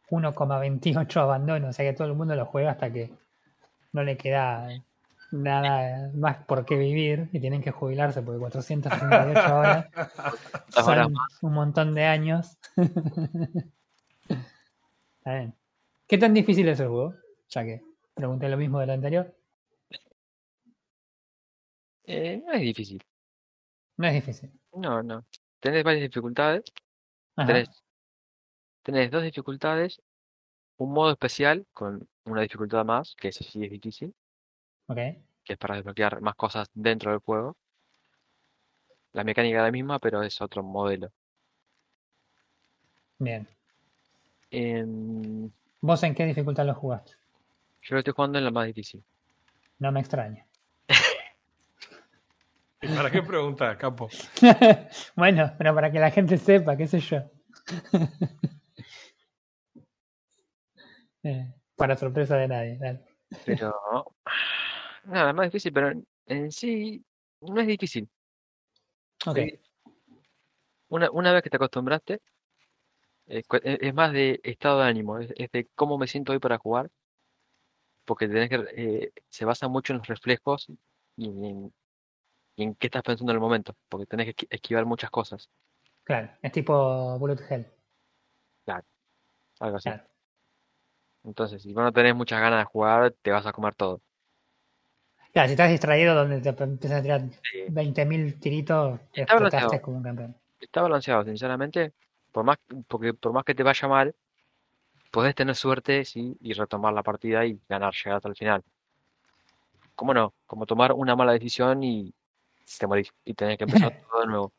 1,28 abandono. O sea que todo el mundo lo juega hasta que no le queda nada más por qué vivir y tienen que jubilarse porque 468 horas [laughs] son un montón de años. [laughs] Está bien. ¿Qué tan difícil es el juego? Ya que pregunté lo mismo del anterior. Eh, no es difícil. No es difícil. No, no. Tenés varias dificultades. Ajá. Tenés, tenés dos dificultades, un modo especial con una dificultad más, que eso sí es difícil, Ok. que es para desbloquear más cosas dentro del juego. La mecánica es la misma, pero es otro modelo. Bien. Em, ¿Vos en qué dificultad lo jugaste? yo lo estoy jugando en la más difícil. No me extraña. [laughs] ¿Y ¿Para qué preguntas, capo? [laughs] bueno, pero para que la gente sepa, qué sé yo. [laughs] Eh, para sorpresa de nadie. dale. Pero, nada, más difícil, pero en, en sí no es difícil. Ok. Eh, Una, una vez que te acostumbraste, es, cu- es- más de estado de ánimo, es, es de cómo me siento hoy para jugar, porque tenés que, eh, se basa mucho en los reflejos y en, y en qué estás pensando en el momento, porque tenés que esqui- esquivar muchas cosas, Claro, es tipo Bullet Hell. algo así. Claro. Entonces, si vos no tenés muchas ganas de jugar, te vas a comer todo. Claro, si estás distraído donde te empiezas a tirar Sí. 20.000 tiritos, te Está explotaste balanceado. como un campeón. Está balanceado, sinceramente, por más, porque por más que te vaya mal, podés tener suerte, sí, y retomar la partida y ganar, llegar hasta el final. ¿Cómo no? Como tomar una mala decisión y te morís y tenés que empezar [laughs] todo de nuevo.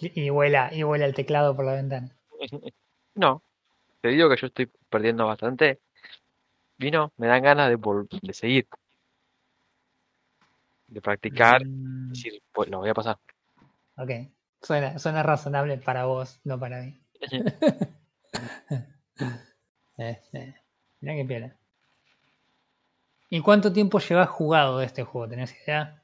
Y, y vuela, y vuela el teclado por la ventana. [laughs] No, te digo que yo estoy perdiendo bastante. Y no, me dan ganas de seguir, de practicar, Mm, decir, pues lo voy a pasar. ok. Suena, suena razonable para vos, no para mí. [laughs] Este, mirá qué piola. ¿Y cuánto tiempo llevas jugado de este juego? ¿Tenés idea?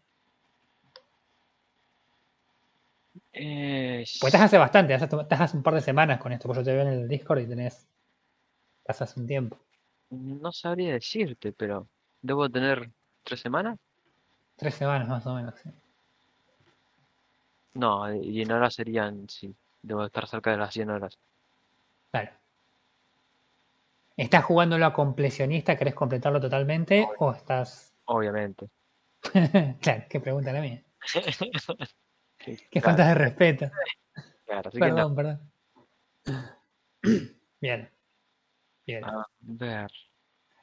Eh, Pues estás hace bastante, estás hace un par de semanas con esto, porque yo te veo en el Discord y tenés. Estás hace un tiempo. no sabría decirte, pero debo tener tres semanas. Tres semanas más o menos. sí. No, y en horas serían, sí, debo estar cerca de las 100 horas. Claro. ¿Estás jugándolo a completionista? ¿Querés completarlo totalmente? ¿O estás.? Obviamente. [laughs] claro, qué pregunta la mía. [laughs] Sí, Qué claro, falta de respeto. claro, así que no. Perdón, perdón. Bien. Bien. A ver,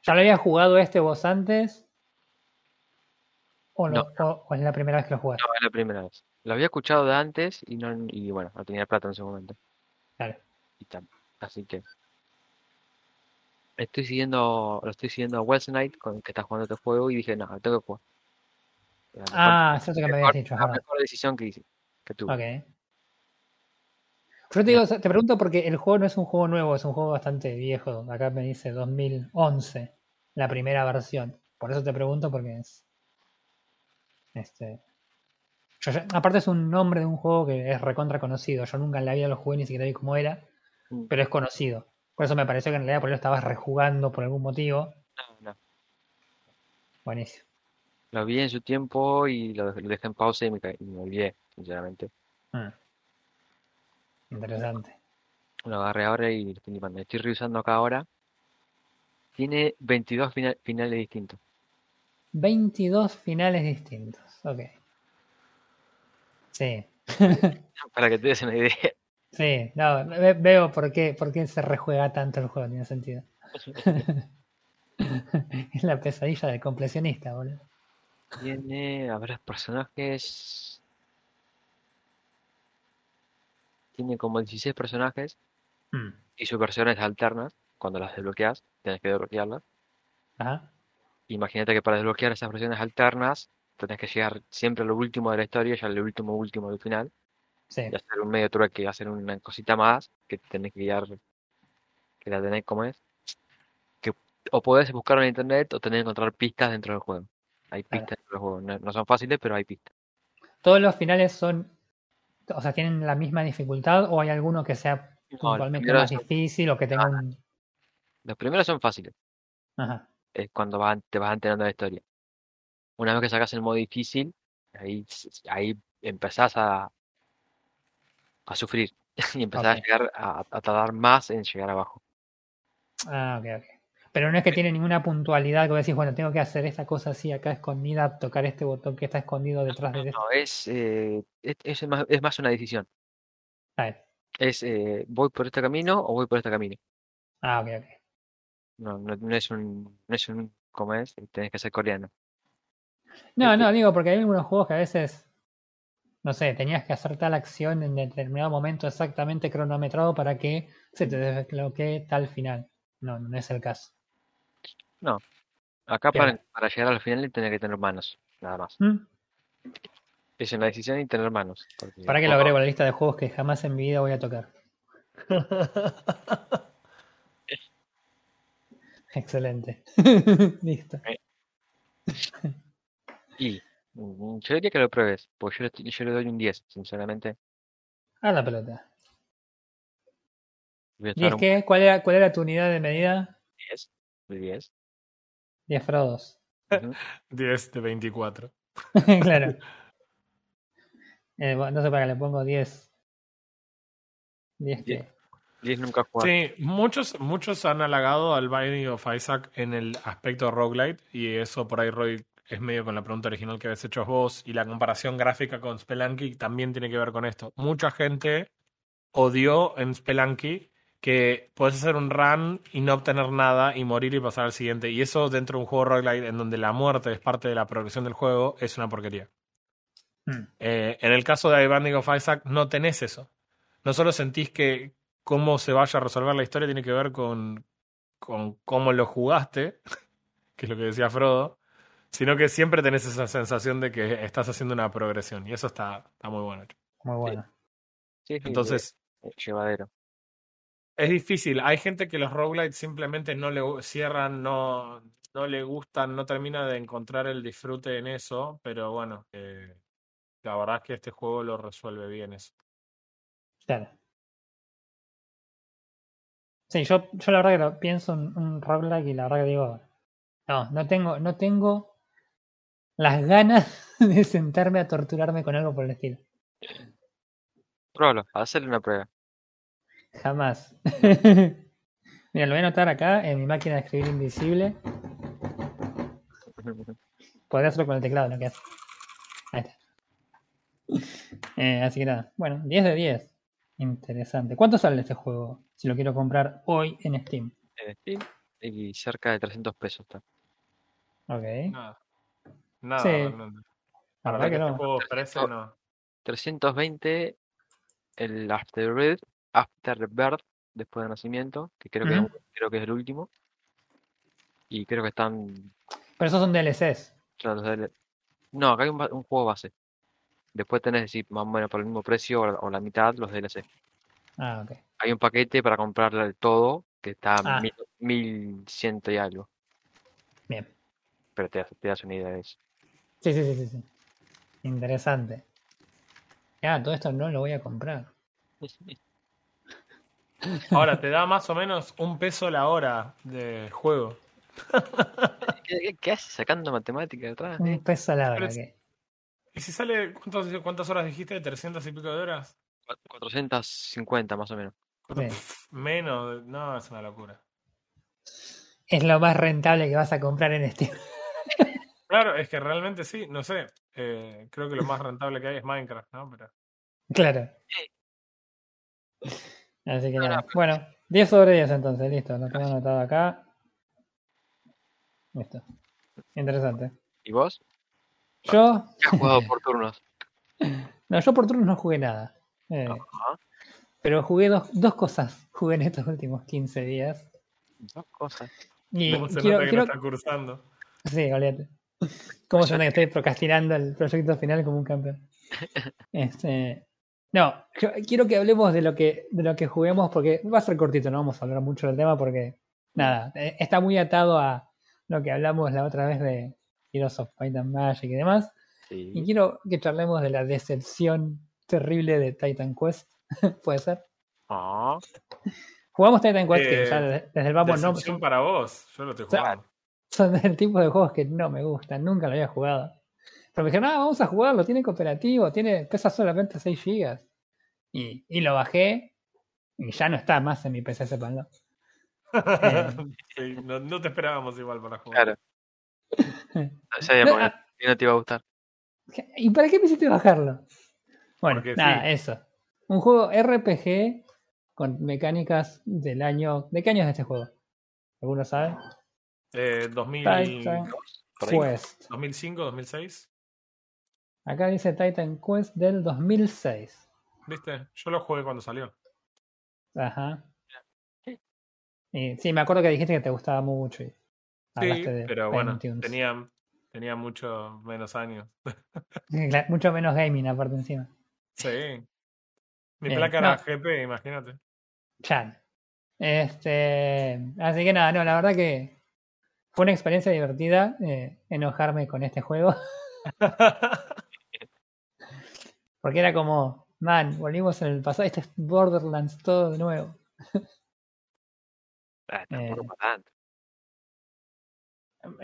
¿Ya lo habías jugado este vos antes? ¿O, no, No. o, o es la primera vez que lo jugaste? no, es la primera vez. Lo había escuchado de antes y no, y bueno, no tenía plata en ese momento. Claro. Y tal. Así que estoy siguiendo, lo estoy siguiendo a Wells Knight con el que está jugando este juego y dije, no, lo tengo que jugar. La mejor- Ah, cierto que me habías dicho. la mejor decisión que hice, que tuve. Ok. Yo te, digo, te pregunto porque el juego no es un juego nuevo, es un juego bastante viejo. Acá me dice 2011, la primera versión. Por eso te pregunto porque es. Este. yo ya- aparte es un nombre de un juego que es recontra conocido. Yo nunca en la vida lo jugué ni siquiera vi cómo era, Mm. pero es conocido. Por eso me pareció que en realidad por eso estabas rejugando por algún motivo. No, no. Buenísimo. Lo vi en su tiempo y lo, dejé- lo dejé en pausa y me, y me olvidé, sinceramente. Mm. Interesante. Lo agarré ahora y lo estoy revisando acá ahora. Tiene 22 fina- finales distintos. 22 finales distintos. Ok. Sí. [laughs] Para que te des una idea. Sí, no, ve- veo por qué, por qué se rejuega tanto el juego, tiene sentido. [laughs] es la pesadilla del completionista, boludo. Tiene, a ver, personajes. Tiene como 16 personajes Mm, y sus versiones alternas. Cuando las desbloqueas, tienes que desbloquearlas. Ajá. Imagínate que para desbloquear esas versiones alternas, tenés que llegar siempre a lo último de la historia, ya al último último del final, Sí. y hacer un medio trueque, hacer una cosita más que tenés que guiar, que la tenés como es. Que o podés buscarlo en internet o tenés que encontrar pistas dentro del juego. Hay Claro. pistas dentro del juego. No, no son fáciles, pero hay pistas. ¿Todos los finales son, o sea, tienen la misma dificultad o hay alguno que sea puntualmente más son- difícil o que tenga un... los primeros son fáciles. Ajá. es cuando vas- te vas enterando de la historia. Una vez que sacas el modo difícil, ahí, ahí empezás a, a sufrir [laughs] y empezás a llegar a, a tardar más en llegar abajo. Ah, ok, ok. Pero no es que tiene ninguna puntualidad que decís, bueno, tengo que hacer esta cosa así acá escondida, tocar este botón que está escondido detrás de este. No, es, eh, es, es más, es más una decisión. Ah, Es, eh, ¿voy por este camino o voy por este camino? Ah, ok, ok. No, no, no es un, no es un, ¿cómo es? Tenés que ser coreano. [laughs] No, no, digo, porque hay algunos juegos que a veces, no sé, tenías que hacer tal acción en determinado momento exactamente cronometrado para que se te desbloquee tal final. No, no es el caso. Acá Claro. para, para llegar al final tenés que tener manos, nada más. ¿Mm? Es una decisión y tener manos. porque Para que lo agrego a la lista de juegos que jamás en mi vida voy a tocar. [laughs] Excelente. [laughs] Listo. Y mm, yo diría que lo pruebes, porque yo, le estoy- yo le doy un 10, sinceramente. A la pelota. Voy a ¿10 estar un qué? ¿Cuál era, ¿Cuál era tu unidad de medida? 10, un 10. 10 frodos. Ujú. [laughs] 10 de 24. [laughs] claro. [laughs] Eh, bueno, no sé para qué le pongo 10. 10 Diez. que. 10 nunca jugar. Sí, muchos, muchos han halagado al Binding of Isaac en el aspecto roguelite y eso por ahí, Roy, es medio con la pregunta original que habías hecho vos y la comparación gráfica con Spelunky también tiene que ver con esto. Mucha gente odió en Spelunky que puedes hacer un run y no obtener nada y morir y pasar al siguiente. Y eso dentro de un juego roguelite en donde la muerte es parte de la progresión del juego es una porquería. Hmm. Eh, en el caso de Binding of Isaac no tenés eso. No solo sentís que cómo se vaya a resolver la historia tiene que ver con, con cómo lo jugaste, [laughs] que es lo que decía Frodo, sino que siempre tenés esa sensación de que estás haciendo una progresión y eso está, está muy bueno. Muy bueno. Sí, sí, Entonces, eh, llevadero. es difícil. Hay gente que los roguelites simplemente no le cierran, no, no le gustan, no termina de encontrar el disfrute en eso, pero bueno, eh, la verdad es que este juego lo resuelve bien eso. Claro. Sí, yo, yo la verdad que lo pienso en un roguelike y la verdad que digo, no, no tengo, no tengo las ganas [laughs] de sentarme a torturarme con algo por el estilo. Pruébalo, hacerle una prueba. Jamás. [laughs] Mira, lo voy a anotar acá en mi máquina de escribir invisible. [laughs] Podría hacerlo con el teclado, ¿no? ¿Qué hace? Ahí está. Eh, así que nada. Bueno, 10 de 10. Interesante. ¿Cuánto sale este juego? Si lo quiero comprar hoy en Steam. En Steam y cerca de 300 pesos está. Ok. Nada. Nada, Sí. La verdad que que este no. juego ofrece, no. 320 el Afterbirth, Afterbirth después de nacimiento, que creo que, creo que es el último. Y creo que están. Pero esos son DLCs. claro, los DL No, acá hay un, juego base. Después tenés, decir, más o menos por el mismo precio o la, o la mitad los DLC. Ah, ok. Hay un paquete para comprar el todo que está Ah. mil, 1100 y algo. Bien. Pero te, das- te das una idea de eso. Sí, sí, sí, sí, sí. Interesante. Ah, todo esto no lo voy a comprar. Ahora, te da más o menos un peso la hora de juego. [laughs] ¿Qué, qué, qué haces sacando matemáticas atrás? Un peso a la hora. ¿Y si sale, cuántos- cuántas horas dijiste? ¿300 y pico de horas? Cua- 450 más o menos. ¿Cuánto- Sí. pf, Menos, no, es una locura. Es lo más rentable que vas a comprar en Steam. Claro, es que realmente sí, no sé. eh, creo que lo más rentable que hay es Minecraft, ¿no? Pero Claro. [laughs] Así que nada. Bueno, 10 sobre 10 entonces, listo. Lo tengo anotado acá. Listo. Interesante. ¿Y vos? Yo, [laughs] ¿Qué has jugado por turnos? [laughs] no, yo por turnos no jugué nada. Eh, pero jugué dos, dos cosas. Jugué en estos últimos 15 días. Dos cosas. Y ¿Cómo se quiero, nota que quiero- no está cursando? Sí, olvídate. [laughs] ¿Cómo se nota que estoy procrastinando el proyecto final como un campeón? [laughs] Este, no, yo quiero que hablemos de lo que, de lo que juguemos porque va a ser cortito, no vamos a hablar mucho del tema porque nada, eh, está muy atado a lo que hablamos la otra vez de Heroes of Might and Magic y demás. Y Sí. quiero que charlemos de la decepción terrible de Titan Quest. [laughs] ¿Puede ser? Ah, Jugamos Titan Quest que Eh, ya desde el vamos no, Decepción para vos. Yo lo estoy sea, jugando. Son del tipo de juegos que no me gustan, nunca lo había jugado. Pero me dijeron, ah, vamos a jugarlo, tiene cooperativo, tiene, pesa solamente 6 GB. Y, y lo bajé y ya no está más en mi PC, sepanlo. Eh. [laughs] Sí, no, no te esperábamos igual para jugar. claro. [laughs] Ya sabíamos No, que no te iba a gustar. ¿Y para qué me hiciste bajarlo? Bueno, Porque nada, sí. eso. Un juego RPG con mecánicas del año. ¿De qué año es este juego? ¿Alguno sabe? Eh, 2000, Titan Por ahí. Quest. 2005, 2006. Acá dice Titan Quest del 2006. ¿Viste? Yo lo jugué cuando salió. Ajá. Y, sí, me acuerdo que dijiste que te gustaba mucho. Y Sí, de pero bueno, tenía, tenía mucho menos años. [laughs] Mucho menos gaming aparte encima. Sí. Mi Bien, placa no. era GP, imagínate. Chan. Este, así que nada, no, la verdad que fue una experiencia divertida eh, enojarme con este juego. [laughs] Porque era como, man, volvimos en el pasado, este es Borderlands todo de nuevo. [laughs] Ah, Eh.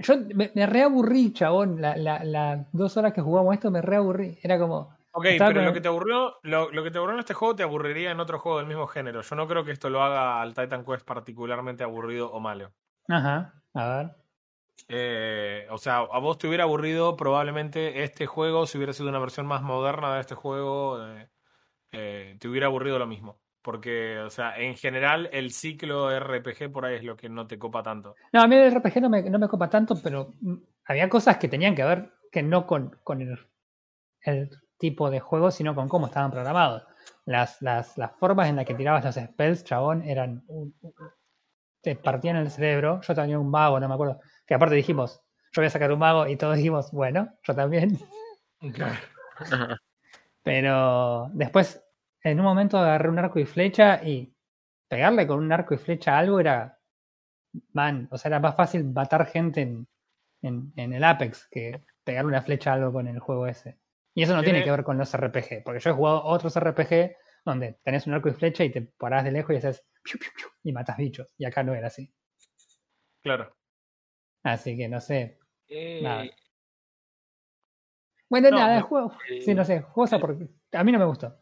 Yo me, me reaburrí, chabón, la- la- las dos horas que jugamos esto me reaburrí. Era como, Ok, pero con- lo que te aburrió, lo, lo que te aburrió en este juego te aburriría en otro juego del mismo género. Yo no creo que esto lo haga al Titan Quest particularmente aburrido o malo. ajá, a ver. Eh, o sea, a vos te hubiera aburrido probablemente este juego si hubiera sido una versión más moderna de este juego. eh, eh, te hubiera aburrido lo mismo. Porque, o sea, en general el ciclo RPG por ahí es lo que no te copa tanto. No, a mí el RPG no me, no me copa tanto, pero mm, había cosas que tenían que ver que no con, con el, tipo de juego, sino con cómo estaban programados. Las, las, las formas en las que tirabas los spells, chabón, eran. un- te partían el cerebro. Yo tenía un mago, no me acuerdo. Que aparte dijimos, yo voy a sacar un mago, y todos dijimos, bueno, yo también. Pero después, en un momento agarré un arco y flecha y pegarle con un arco y flecha a algo era. Man, o sea, era más fácil matar gente en, en, en el Apex que pegarle una flecha a algo con el juego ese. Y eso no tiene Tiene- que ver con los RPG, porque yo he jugado otros RPG donde tenés un arco y flecha y te parás de lejos y haces piu, piu, piu, y matas bichos. Y acá no era así. Claro. Así que no sé. Eh, Nada. Bueno, No, nada, el juego. eh, Sí, no sé, juegos a porque a mí no me gustó.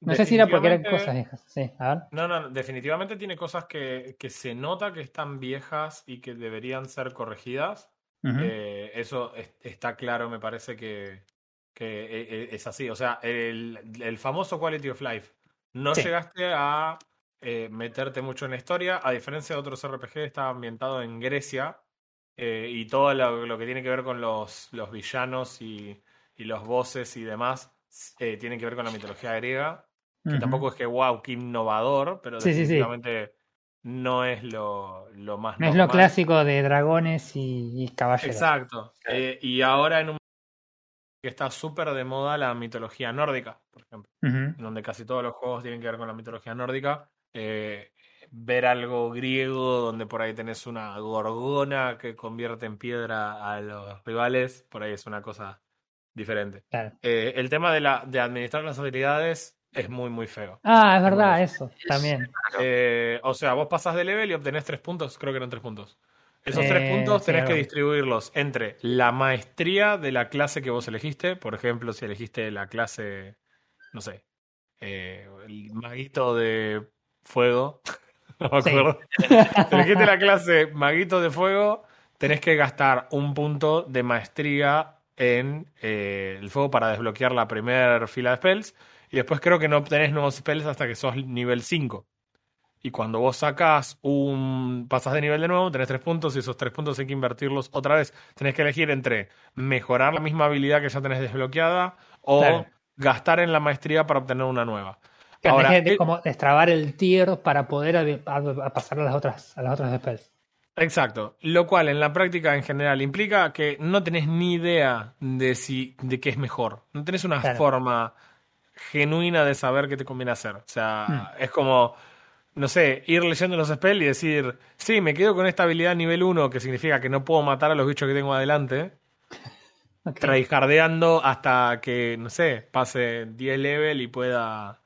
No sé si era porque eran cosas viejas. Sí, a ver. No, no, definitivamente tiene cosas que, que se nota que están viejas y que deberían ser corregidas. Eh, eso es- está claro, me parece que, que es así. O sea, el, el famoso Quality of Life. No Sí. llegaste a eh, meterte mucho en la historia, a diferencia de otros RPG, está ambientado en Grecia eh, y todo lo, lo que tiene que ver con los, los villanos y, y los bosses y demás eh, tiene que ver con la mitología griega. Que Ujú. tampoco es que, wow, qué innovador, pero Sí, sí, sí. definitivamente no es lo, lo más No es lo clásico de dragones y, y caballeros. Exacto. Claro. Eh, y ahora en un que está súper de moda la mitología nórdica, por ejemplo, donde casi todos los juegos tienen que ver con la mitología nórdica. Eh, ver algo griego donde por ahí tenés una gorgona que convierte en piedra a los rivales, por ahí es una cosa diferente. Claro. Eh, el tema de, la, de administrar las habilidades es muy, muy feo. Ah, es verdad, Bueno, eso, también. Eh, o sea, vos pasás de level y obtenés tres puntos, creo que eran tres puntos. Esos Eh, tres puntos tenés que distribuirlos entre la maestría de la clase que vos elegiste. Por ejemplo, si elegiste la clase, no sé, eh, el maguito de fuego. [laughs] No me Sí. acuerdo. [laughs] Si elegiste la clase maguito de fuego, tenés que gastar un punto de maestría en eh, el fuego para desbloquear la primera fila de spells. Y después creo que no obtenés nuevos spells hasta que sos nivel 5. Y cuando vos sacás un. pasás de nivel de nuevo, tenés tres puntos y esos tres puntos hay que invertirlos otra vez. Tenés que elegir entre mejorar la misma habilidad que ya tenés desbloqueada o Claro. gastar en la maestría para obtener una nueva. Que Ahora, eh, como destrabar el tier para poder a, a- a pasar a las otras, a las otras spells. Exacto. Lo cual en la práctica en general implica que no tenés ni idea de si de qué es mejor. No tenés una Claro. forma genuina de saber qué te conviene hacer. O sea, Hmm. es como, no sé, ir leyendo los spells y decir, sí, me quedo con esta habilidad nivel 1, que significa que no puedo matar a los bichos que tengo adelante, Ok. tryhardeando hasta que, no sé, pase 10 level y pueda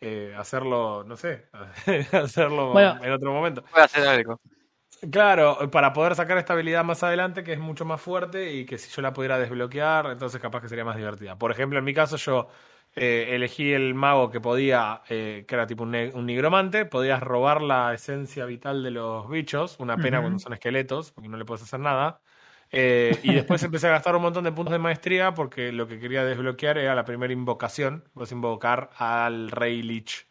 eh, hacerlo, no sé, [laughs] hacerlo Bueno. en otro momento. Voy a hacer algo. Claro, para poder sacar esta habilidad más adelante, que es mucho más fuerte y que si yo la pudiera desbloquear, entonces capaz que sería más divertida. Por ejemplo, en mi caso yo eh, elegí el mago que podía, eh, que era tipo un, ne- un nigromante, podías robar la esencia vital de los bichos, una pena cuando son esqueletos, porque no le puedes hacer nada. Eh, y después empecé a gastar un montón de puntos de maestría porque lo que quería desbloquear era la primera invocación, pues invocar al rey Lich.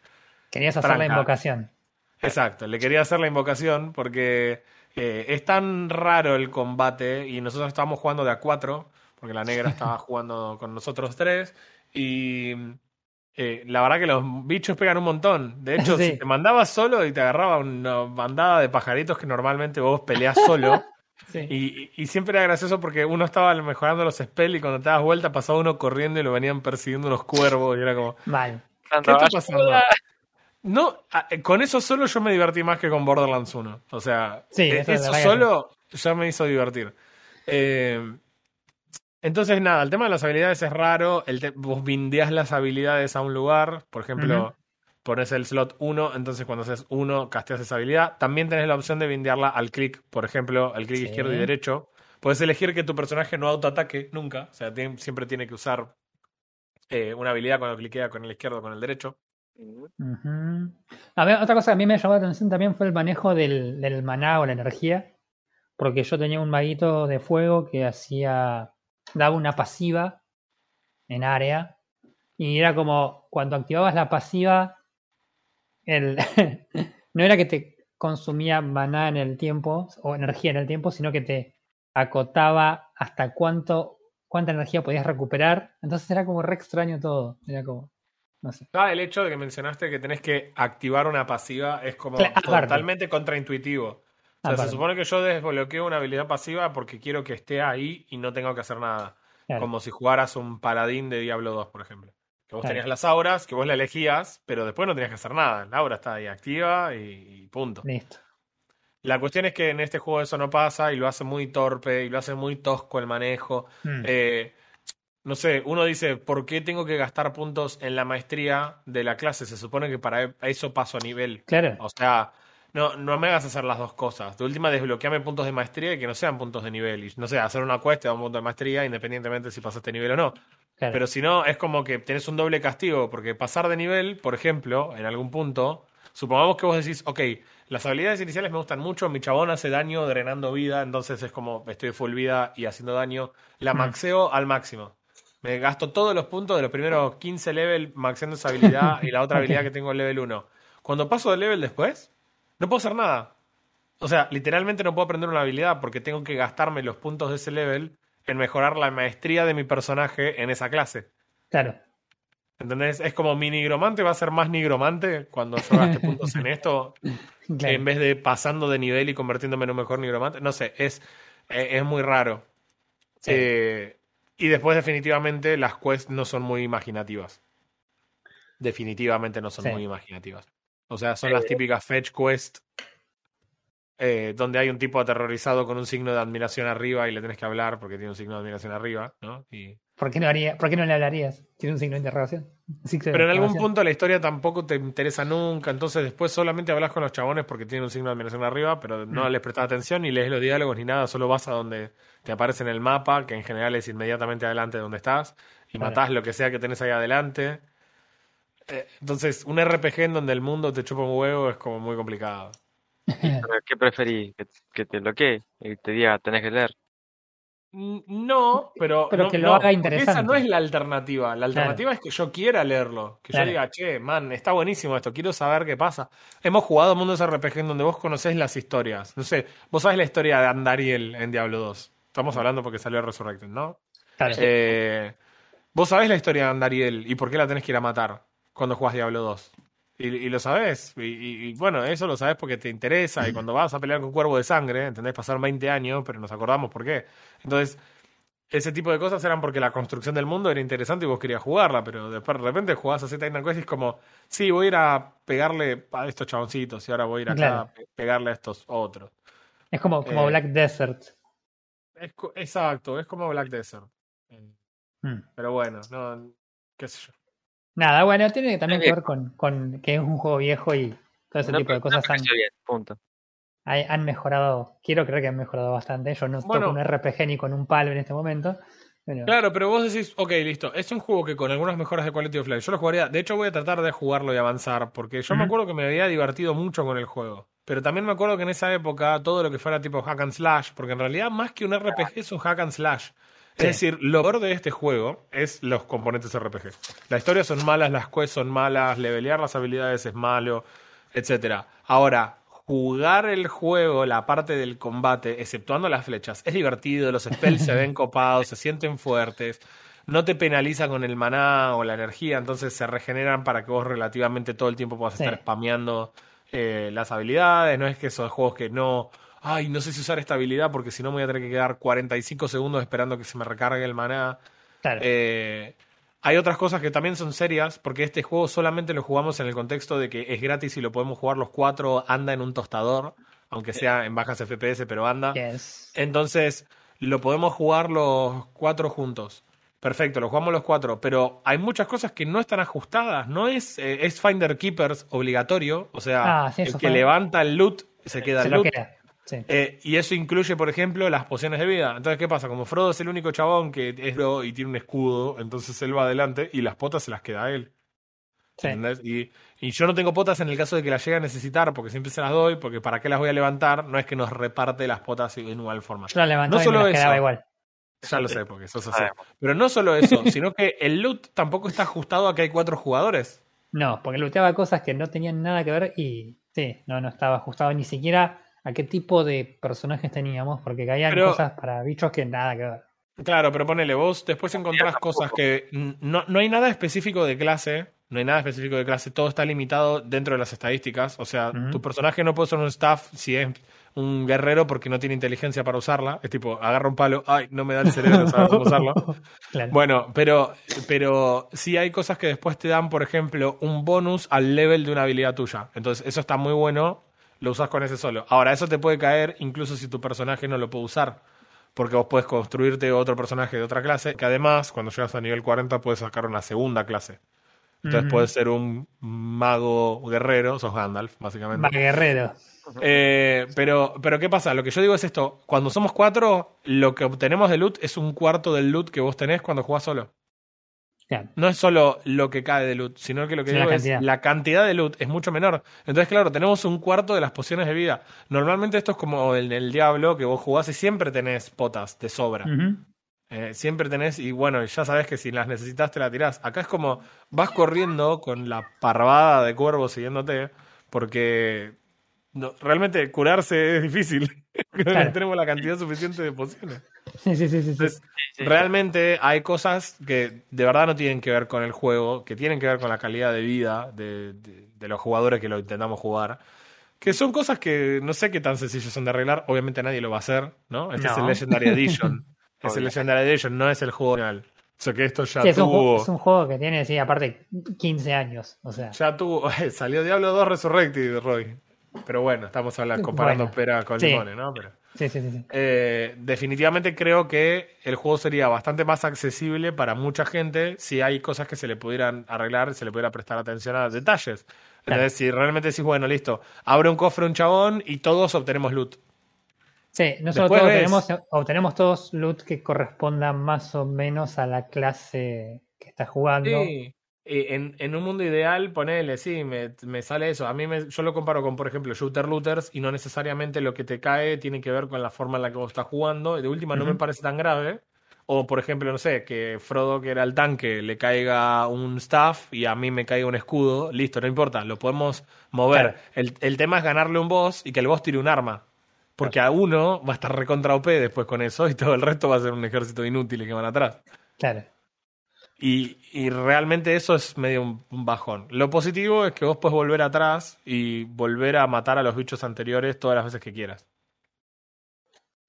Querías hacer la invocación. Exacto, le quería hacer la invocación porque eh, es tan raro el combate y nosotros estábamos jugando de a cuatro, porque la negra [laughs] estaba jugando con nosotros tres y eh, la verdad que los bichos pegan un montón. De hecho, [laughs] Sí. si te mandabas solo y te agarraba una bandada de pajaritos que normalmente vos peleás solo. [laughs] Sí. Y, y siempre era gracioso porque uno estaba mejorando los spells y cuando te das vuelta pasaba uno corriendo y lo venían persiguiendo unos cuervos y era como, Mal. ¿Qué está pasando? No, eh, con eso solo yo me divertí más que con Borderlands 1. O sea, Sí, eh, eso que solo ya me hizo divertir. Eh, entonces, nada, el tema de las habilidades es raro. El vos bindeás las habilidades a un lugar. Por ejemplo. Pones el slot 1, entonces cuando haces 1, casteas esa habilidad. También tenés la opción de bindearla al clic. Por ejemplo, al clic Sí. izquierdo y derecho. Puedes elegir que tu personaje no autoataque nunca. O sea, tiene- siempre tiene que usar eh, una habilidad cuando cliquea con el izquierdo o con el derecho. A ver, otra cosa que a mí me llamó la atención también fue el manejo del, del maná o la energía. Porque yo tenía un maguito de fuego que hacía. daba una pasiva en área. Y era como cuando activabas la pasiva. El, [laughs] no era que te consumía maná en el tiempo o energía en el tiempo, sino que te acotaba hasta cuánto cuánta energía podías recuperar. Entonces era como re extraño todo. Era como. No sé. Ah, el hecho de que mencionaste que tenés que activar una pasiva es como aparte. totalmente contraintuitivo. O sea, Aparte. se supone que yo desbloqueo una habilidad pasiva porque quiero que esté ahí y no tengo que hacer nada. Claro. Como si jugaras un paladín de Diablo 2, por ejemplo. Que vos Claro. tenías las auras, que vos la elegías, pero después no tenías que hacer nada. La aura está ahí activa y, y punto. Listo. La cuestión es que en este juego eso no pasa y lo hace muy torpe y lo hace muy tosco el manejo. Mm. Eh, no sé, uno dice, ¿por qué tengo que gastar puntos en la maestría de la clase? Se supone que para eso paso a nivel. Claro. O sea, no, no me hagas hacer las dos cosas. De última, desbloqueame puntos de maestría y que no sean puntos de nivel. Y no sé, hacer una da un punto de maestría independientemente si pasaste nivel o no. Claro. Pero si no, es como que tenés un doble castigo, porque pasar de nivel, por ejemplo, en algún punto, supongamos que vos decís, ok, las habilidades iniciales me gustan mucho, mi chabón hace daño drenando vida, entonces es como estoy full vida y haciendo daño, la Mm. maxeo al máximo. Me gasto todos los puntos de los primeros 15 level maxeando esa habilidad y la [laughs] otra habilidad que tengo en level 1. Cuando paso de level después, no puedo hacer nada. O sea, literalmente no puedo aprender una habilidad porque tengo que gastarme los puntos de ese level en mejorar la maestría de mi personaje en esa clase. Claro. ¿Entendés? Es como mi nigromante va a ser más nigromante cuando yo gaste [laughs] puntos en esto, claro. en vez de pasando de nivel y convirtiéndome en un mejor nigromante. No sé, es, eh, es muy raro. Sí. Eh, y después, definitivamente, las quests no son muy imaginativas. Definitivamente no son Sí. muy imaginativas. O sea, son las típicas fetch quest eh, donde hay un tipo aterrorizado con un signo de admiración arriba y le tenés que hablar porque tiene un signo de admiración arriba, ¿no? Y ¿Por qué no haría, por qué no le hablarías? Tiene un signo de interrogación. De Pero en algún punto la historia tampoco te interesa nunca, entonces después solamente hablas con los chabones porque tienen un signo de admiración arriba, pero no Mm. les prestas atención ni lees los diálogos ni nada, solo vas a donde te aparece en el mapa, que en general es inmediatamente adelante de donde estás, y Claro. matás lo que sea que tenés ahí adelante. Eh, Entonces, un RPG en donde el mundo te chupa un huevo es como muy complicado. [laughs] ¿Qué preferís? ¿Que, que te bloquee y te diga tenés que leer? Mm, No, pero, Pero no- que lo no, haga interesante. Esa no es la alternativa. La alternativa es que yo quiera leerlo. Que Claro. yo diga, che, man, está buenísimo esto, quiero saber qué pasa. Hemos jugado mundos RPG en donde vos conocés las historias. No sé, vos sabés la historia de Andariel en Diablo 2. Estamos hablando porque salió Resurrected, ¿no? Claro. Eh, vos sabés la historia de Andariel y por qué la tenés que ir a matar cuando jugás Diablo 2. Y, y lo sabés. Y, y- y, bueno, eso lo sabés porque te interesa. Y cuando vas a pelear con Cuervo de Sangre, ¿entendés? Pasaron 20 años, pero nos acordamos por qué. Entonces, ese tipo de cosas eran porque la construcción del mundo era interesante y vos querías jugarla. Pero después de repente jugás a Z Quest y es como, sí, voy a ir a pegarle a estos chaboncitos y ahora voy a ir acá Claro. a pe- pegarle a estos otros. es como, como eh, Black Desert. Es exacto, es como Black Desert. Eh, Mm. Pero bueno, no, qué sé yo. Nada, bueno, tiene también que ver con, con que es un juego viejo y todo ese No, tipo de no cosas han, bien, punto. hay- han mejorado. Quiero creer que han mejorado bastante. Yo no Bueno. toco un RPG ni con un palo en este momento. pero- Claro, pero vos decís, ok, listo, es un juego que con algunas mejoras de quality of life, yo lo jugaría, de hecho voy a tratar de jugarlo y avanzar, porque yo me acuerdo que me había divertido mucho con el juego, pero también me acuerdo que en esa época todo lo que fuera tipo hack and slash, porque en realidad más que un RPG es un hack and slash. Es decir, lo peor de este juego es los componentes RPG. Las historias son malas, las quests son malas, levelear las habilidades es malo, etcétera. Ahora, jugar el juego, la parte del combate, exceptuando las flechas, es divertido, los spells se ven [laughs] copados, se sienten fuertes, no te penaliza con el maná o la energía, entonces se regeneran para que vos relativamente todo el tiempo puedas Sí. estar spameando eh, las habilidades, no es que esos juegos que no, ay, no sé si usar esta habilidad porque si no me voy a tener que quedar 45 segundos esperando que se me recargue el maná. claro. Eh, hay otras cosas que también son serias, porque este juego solamente lo jugamos en el contexto de que es gratis y lo podemos jugar los cuatro, anda en un tostador, aunque sea en bajas FPS, pero anda. Yes. Entonces, lo podemos jugar los cuatro juntos. Perfecto, lo jugamos los cuatro, pero hay muchas cosas que no están ajustadas. No es, eh, es Finder Keepers obligatorio, o sea, Ah, sí, el que fue- levanta el loot se queda Se el lo loot. queda. Sí. Eh, y eso incluye, por ejemplo, las pociones de vida. Entonces, ¿qué pasa? Como Frodo es el único chabón que es bro y tiene un escudo, entonces él va adelante y las potas se las queda a él. Sí. ¿entendés? Y, y yo no tengo potas en el caso de que las llegue a necesitar, porque siempre se las doy, porque ¿para qué las voy a levantar? No es que nos reparte las potas en igual forma. Yo la levantaba No y me solo las quedaba eso. igual. Ya lo sé, porque sos así. Sabemos. Pero no solo eso, [laughs] sino que el loot tampoco está ajustado a que hay cuatro jugadores. No, porque looteaba cosas que no tenían nada que ver y sí, no, no estaba ajustado ni siquiera a qué tipo de personajes teníamos, porque caían Pero- cosas para bichos que nada que ver. Claro, pero ponele, vos después encontrás cosas que no, no hay nada específico de clase, no hay nada específico de clase, todo está limitado dentro de las estadísticas, o sea, tu personaje no puede ser un staff si es un guerrero porque no tiene inteligencia para usarla, es tipo, agarra un palo, ay, no me da el cerebro saber cómo usarlo. [laughs] Claro. Bueno, pero, pero sí hay cosas que después te dan, por ejemplo, un bonus al level de una habilidad tuya. Entonces, eso está muy bueno, lo usas con ese solo. Ahora, eso te puede caer incluso si tu personaje no lo puede usar. Porque vos puedes construirte otro personaje de otra clase, que además, cuando llegas a nivel 40, puedes sacar una segunda clase. Entonces puedes ser un mago guerrero, sos Gandalf, básicamente. Va guerrero. Eh, pero, pero ¿qué pasa? Lo que yo digo es esto. Cuando somos cuatro, lo que obtenemos de loot es un cuarto del loot que vos tenés cuando jugás solo. Claro. No es solo lo que cae de loot, sino que lo que la digo cantidad. es la cantidad de loot es mucho menor. Entonces, claro, tenemos un cuarto de las pociones de vida. Normalmente esto es como en el Diablo, que vos jugás y siempre tenés potas de sobra. Eh, siempre tenés, y bueno, ya sabes que si las necesitas te la tirás. Acá es como vas corriendo con la parvada de cuervo siguiéndote, porque no- realmente curarse es difícil. Claro. Tenemos la cantidad suficiente de pociones. Sí, sí, sí, sí. Entonces, Sí, sí. realmente hay cosas que de verdad no tienen que ver con el juego, que tienen que ver con la calidad de vida de, de- de los jugadores que lo intentamos jugar. Que son cosas que no sé qué tan sencillas son de arreglar. Obviamente nadie lo va a hacer, ¿no? Este es el No. Legendary Edition. [laughs] es el. Legendary Edition, no es el juego original. O sea que esto ya Sí, es, un tuvo. juego, es un juego que tiene, sí, aparte 15 años. O sea, Ya tuvo. [laughs] Salió Diablo 2 Resurrected, Roy. Pero bueno, estamos hablando, comparando Bueno, pera con sí. limones, ¿no? Pero, sí, sí, sí. sí. eh, definitivamente creo que el juego sería bastante más accesible para mucha gente si hay cosas que se le pudieran arreglar, se le pudiera prestar atención a detalles. Entonces, si realmente decís, bueno, listo, abre un cofre un chabón y todos obtenemos loot. Sí, nosotros todos ves- tenemos, obtenemos todos loot que correspondan más o menos a la clase que estás jugando. Sí. En, en un mundo ideal, ponele, sí, me, me sale eso. A mí me, yo lo comparo con, por ejemplo, shooter looters y no necesariamente lo que te cae tiene que ver con la forma en la que vos estás jugando. De última no me parece tan grave. O, por ejemplo, no sé, que Frodo, que era el tanque, le caiga un staff y a mí me caiga un escudo. Listo, no importa, lo podemos mover. Claro. El, el tema es ganarle un boss y que el boss tire un arma. Porque a uno va a estar recontra OP después con eso y todo el resto va a ser un ejército inútil que van atrás. Claro. Y, y realmente eso es medio un, bajón. Lo positivo es que vos puedes volver atrás y volver a matar a los bichos anteriores todas las veces que quieras.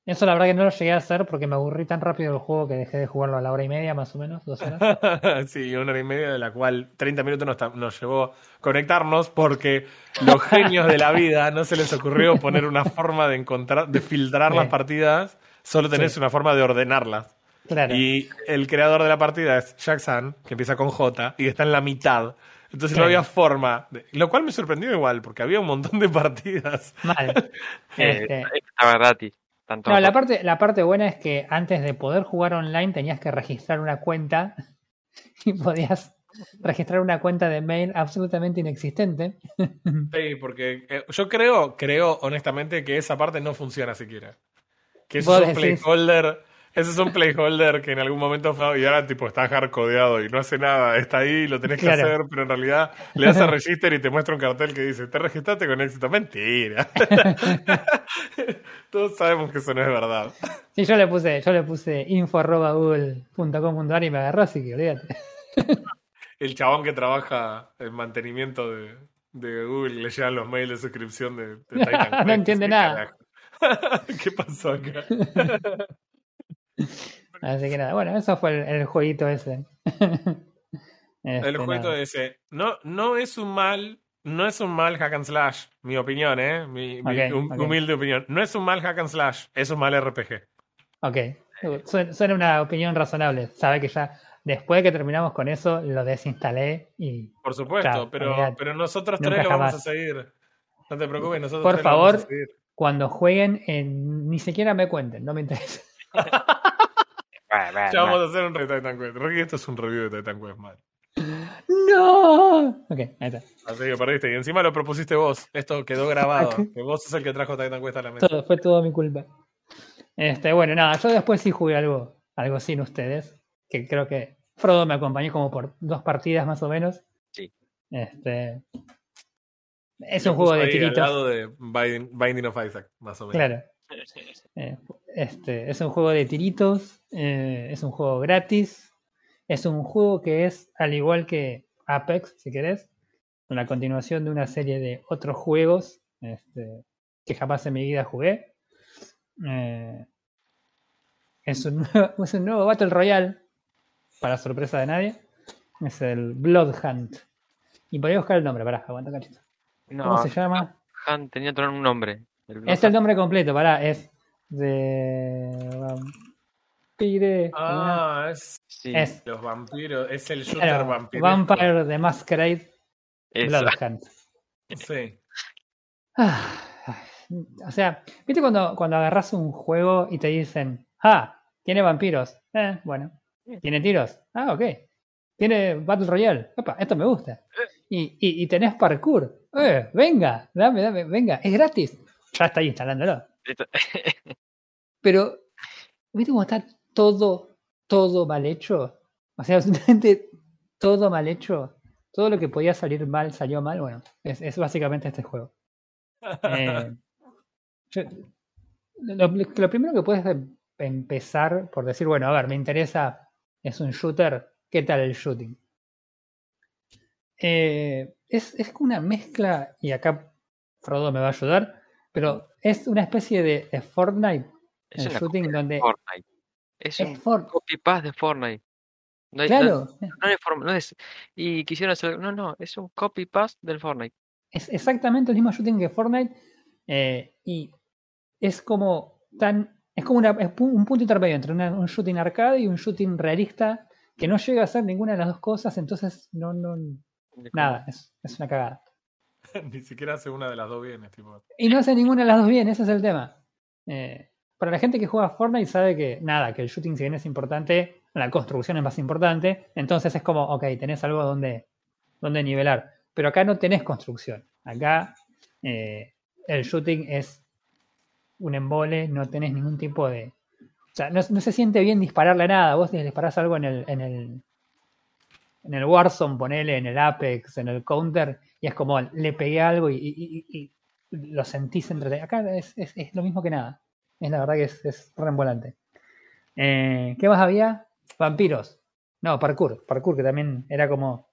Eso la verdad que no lo llegué a hacer porque me aburrí tan rápido del juego que dejé de jugarlo a la hora y media, más o menos, dos horas. [laughs] sí, una hora y media de la cual 30 minutos nos, nos llevó conectarnos porque los genios de la vida no se les ocurrió poner una forma de encontrar, de filtrar las partidas, solo tenés Sí. una forma de ordenarlas. Claro. Y el creador de la partida es Jack San, que empieza con J y está en la mitad. Entonces no había forma. de- lo cual me sorprendió igual, porque había un montón de partidas. Mal. [laughs] Eh, Este, Estaba gratis. Tanto No, la parte, la parte buena es que antes de poder jugar online tenías que registrar una cuenta [laughs] y podías registrar una cuenta de mail absolutamente inexistente. [laughs] Sí, porque eh, yo creo, creo honestamente que esa parte no funciona siquiera. Que es un decís. Ese es un playholder que en algún momento fue y ahora tipo está hardcodeado y no hace nada, está ahí, lo tenés que hacer, pero en realidad le das a register y te muestra un cartel que dice, te registraste con éxito. Mentira. [laughs] Todos sabemos que eso no es verdad. Sí, yo le puse, yo le puse info.google.com.ar y me agarró, así que olvídate. El chabón que trabaja en mantenimiento de, de Google le llegan los mails de suscripción de, de [laughs] Titan No entiende ¿Qué nada. [laughs] ¿Qué pasó acá? [laughs] Así que nada, bueno, eso fue el, el jueguito ese. [laughs] Este, El juego nada. ese no, no es un mal, no es un mal hack and slash, mi opinión, eh, mi, hum- humilde opinión. No es un mal hack and slash, es un mal RPG. Ok, Suen- suena una opinión razonable. Sabe que ya después de que terminamos con eso, lo desinstalé y Por supuesto, pero, pero nosotros tres lo vamos a seguir. No te preocupes, nosotros Por tres lo vamos a favor. seguir. cuando jueguen, ni siquiera me cuenten, no me interesa. [laughs] Bueno, Ya vamos a hacer un review de Titan Quest. Rocky, esto es un review de Titan Quest, mal. ¡No! Ok, ahí está. Así que perdiste. Y encima lo propusiste vos. Esto quedó grabado. Que vos sos el que trajo Titan Quest a la mesa. Todo, fue todo mi culpa. Este, bueno, nada, yo después sí jugué algo, algo sin ustedes, que creo que Frodo me acompañó como por dos partidas más o menos. Sí. Este, es un juego de tiritos. Al lado de Binding of Isaac, más o menos. Claro. Eh, este, es un juego de tiritos, eh, es un juego gratis, es un juego que es, al igual que Apex, si querés, una continuación de una serie de otros juegos este, que jamás en mi vida jugué. Eh, es, un nuevo, [laughs] es un nuevo Battle Royale, para sorpresa de nadie. Es el Blood Hunt. Y podría buscar el nombre, pará, aguanta cachito. No, ¿Cómo se llama? Han tenía otro un nombre. El Es el nombre completo, pará, es de Vampire. Ah, es Sí, es los vampiros. Es el shooter claro, vampiro. Vampire the Masquerade eso. Blood Hunt. Sí. Ah, o sea, ¿viste cuando, cuando agarras un juego y te dicen, ah, tiene vampiros? Eh, bueno. ¿Tiene tiros? Ah, ok. Tiene Battle Royale. Opa, esto me gusta. Y, y, y tenés parkour. Eh, venga, dame, dame, venga, es gratis. Ya está ahí instalándolo. [laughs] Pero, ¿viste cómo está todo, todo mal hecho? O sea, [laughs] absolutamente todo mal hecho. Todo lo que podía salir mal salió mal. Bueno, es, es básicamente este juego. [laughs] Eh, yo- lo, lo primero que puedes em- empezar por decir, bueno, a ver, me interesa, es un shooter, ¿qué tal el shooting? Eh, es, es una mezcla, y acá Frodo me va a ayudar, pero es una especie de, de Fortnite, es el shooting donde Fortnite. Es un es For- copy paste de Fortnite. No hay- claro, no- no es forma- no es- y quisieron hacer. No, no, es un copy paste del Fortnite. es exactamente el mismo shooting que Fortnite eh, y es como tan es como una, es un punto intermedio entre una- un shooting arcade y un shooting realista que no llega a ser ninguna de las dos cosas entonces no no nada es, es una cagada [laughs] Ni siquiera hace una de las dos bien. tipo. y no hace ninguna de las dos bien ese es el tema Eh, para la gente que juega Fortnite sabe que nada que el shooting si bien es importante la construcción es más importante entonces es como ok tenés algo donde dónde nivelar. Pero acá no tenés construcción. Acá eh, el shooting es un embole, no tenés ningún tipo de. O sea, no, no se siente bien dispararle a nada. Vos disparás algo en el, en el. En el Warzone, ponele, en el Apex, en el Counter, y es como le pegué algo y, lo sentís entre. Acá es, es- lo mismo que nada. Es la verdad que es, es reembolante. Eh, ¿Qué más había? Vampiros. No, parkour. Parkour, que también era como.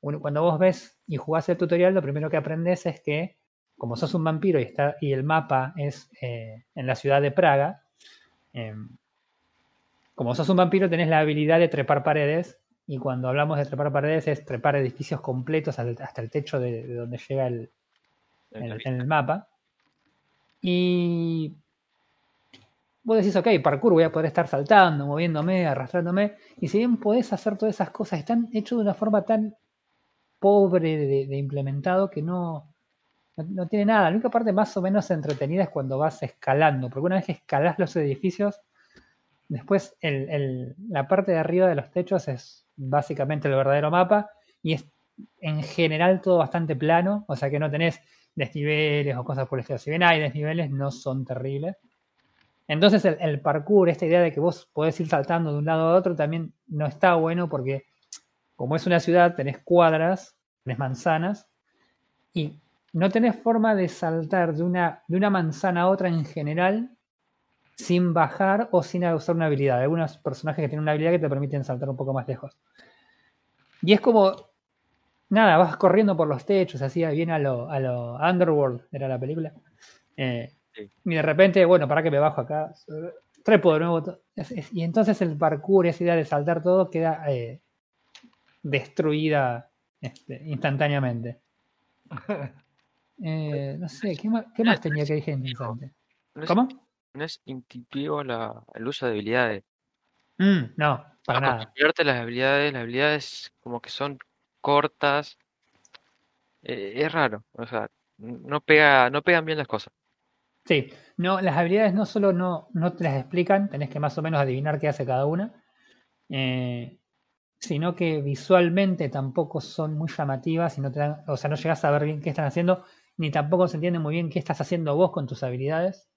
cuando vos ves y jugás el tutorial, lo primero que aprendes es que, como sos un vampiro y, está, y el mapa es eh, en la ciudad de Praga, eh, como sos un vampiro tenés la habilidad de trepar paredes. Y cuando hablamos de trepar paredes es trepar edificios completos hasta el techo de, de donde llega el, En en el mapa. Y vos decís, ok, parkour, voy a poder estar saltando, moviéndome, arrastrándome. Y si bien podés hacer todas esas cosas, están hechos de una forma tan pobre de, de implementado que no, no, no tiene nada. La única parte más o menos entretenida es cuando vas escalando, porque una vez que escalás los edificios, después la parte de arriba de los techos es básicamente el verdadero mapa y es en general todo bastante plano, o sea que no tenés desniveles o cosas por el estilo. Si bien hay desniveles, no son terribles. Entonces el, el parkour, esta idea de que vos podés ir saltando de un lado a otro, también no está bueno porque como es una ciudad, tenés cuadras, tenés manzanas, y no tenés forma de saltar de una, de una manzana a otra en general sin bajar o sin usar una habilidad. Hay algunos personajes que tienen una habilidad que te permiten saltar un poco más lejos. Y es como, nada, vas corriendo por los techos, así bien a lo, a lo Underworld, era la película. Eh, Sí. Y de repente, bueno, para que me bajo acá, trepo de nuevo. y entonces el parkour, esa idea de saltar todo, queda eh, destruida este, instantáneamente. [laughs] Eh, no sé, ¿qué más, qué más tenía que dije interesante? ¿Cómo? No es intuitivo la, el uso de habilidades. Mm, no, para nada. las habilidades, las habilidades como que son cortas. Eh, es raro, o sea, no pega, no pegan bien las cosas. Sí, no, las habilidades no solo no, no te las explican, tenés que más o menos adivinar qué hace cada una, eh, sino que visualmente tampoco son muy llamativas y no te dan, o sea, no llegas a ver bien qué están haciendo, ni tampoco se entiende muy bien qué estás haciendo vos con tus habilidades.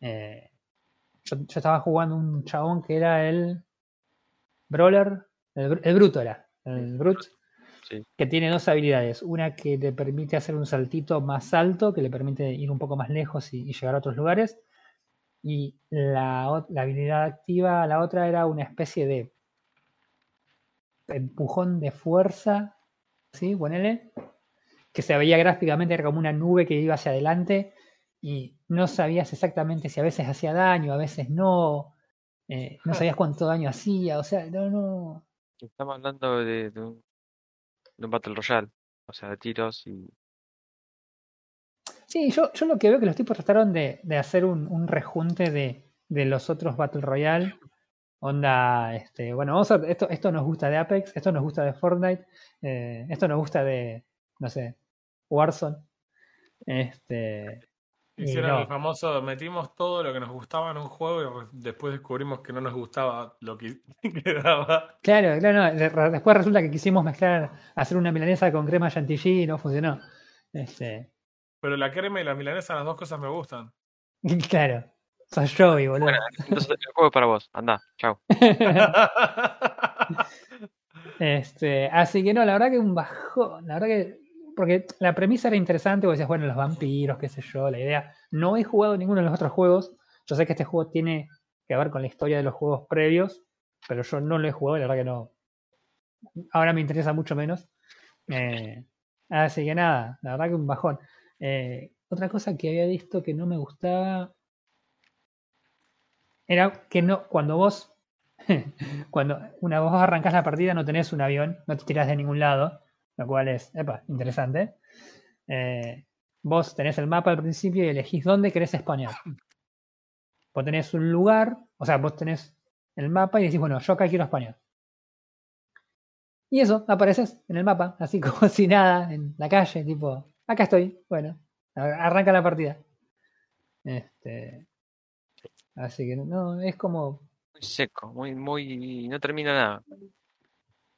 Eh, yo, yo estaba jugando un chabón que era el Brawler, el, el Bruto era, el Brute, Sí. que tiene dos habilidades. Una que te permite hacer un saltito más alto, que le permite ir un poco más lejos y, y llegar a otros lugares. Y la, la habilidad activa, la otra era una especie de empujón de fuerza, ¿sí? Ponele, que se veía gráficamente, era como una nube que iba hacia adelante y no sabías exactamente si a veces hacía daño, a veces no, eh, no sabías cuánto daño hacía, o sea, no, no, Estamos hablando de, de un, de un Battle Royale, o sea, de tiros y Sí, yo, yo lo que veo que los tipos trataron de, de hacer un, un rejunte de, de los otros Battle Royale. Onda, este, bueno, vamos a, esto, esto nos gusta de Apex, esto nos gusta de Fortnite, eh, esto nos gusta de, no sé, Warzone. Este, Hicieron no. el famoso, metimos todo lo que nos gustaba en un juego y después descubrimos que no nos gustaba lo que [laughs] quedaba. Claro, claro, no, después resulta que quisimos mezclar, hacer una milanesa con crema chantilly y no funcionó. Este, Pero la crema y la milanesa, las dos cosas me gustan. [laughs] claro, sos Joey, boludo. Bueno, entonces el juego es para vos, anda, chao. [laughs] Este, así que no, la verdad que un bajón, la verdad que, porque la premisa era interesante, porque decías, bueno, los vampiros, qué sé yo, la idea. No he jugado ninguno de los otros juegos, yo sé que este juego tiene que ver con la historia de los juegos previos, pero yo no lo he jugado, la verdad que no. Ahora me interesa mucho menos. Eh, así que nada, la verdad que un bajón. Eh, otra cosa que había visto que no me gustaba era que no, cuando vos [laughs] cuando una vos arrancás la partida no tenés un avión, no te tirás de ningún lado, lo cual es, epa, interesante. Eh, vos tenés el mapa al principio y elegís dónde querés spawnear. Vos tenés un lugar, o sea, vos tenés el mapa y decís, bueno, yo acá quiero spawnear. Y eso, apareces en el mapa, así [laughs] como si nada, en la calle, tipo, acá estoy, bueno, arranca la partida. Este, así que no, es como Muy seco, muy, muy, no termina nada.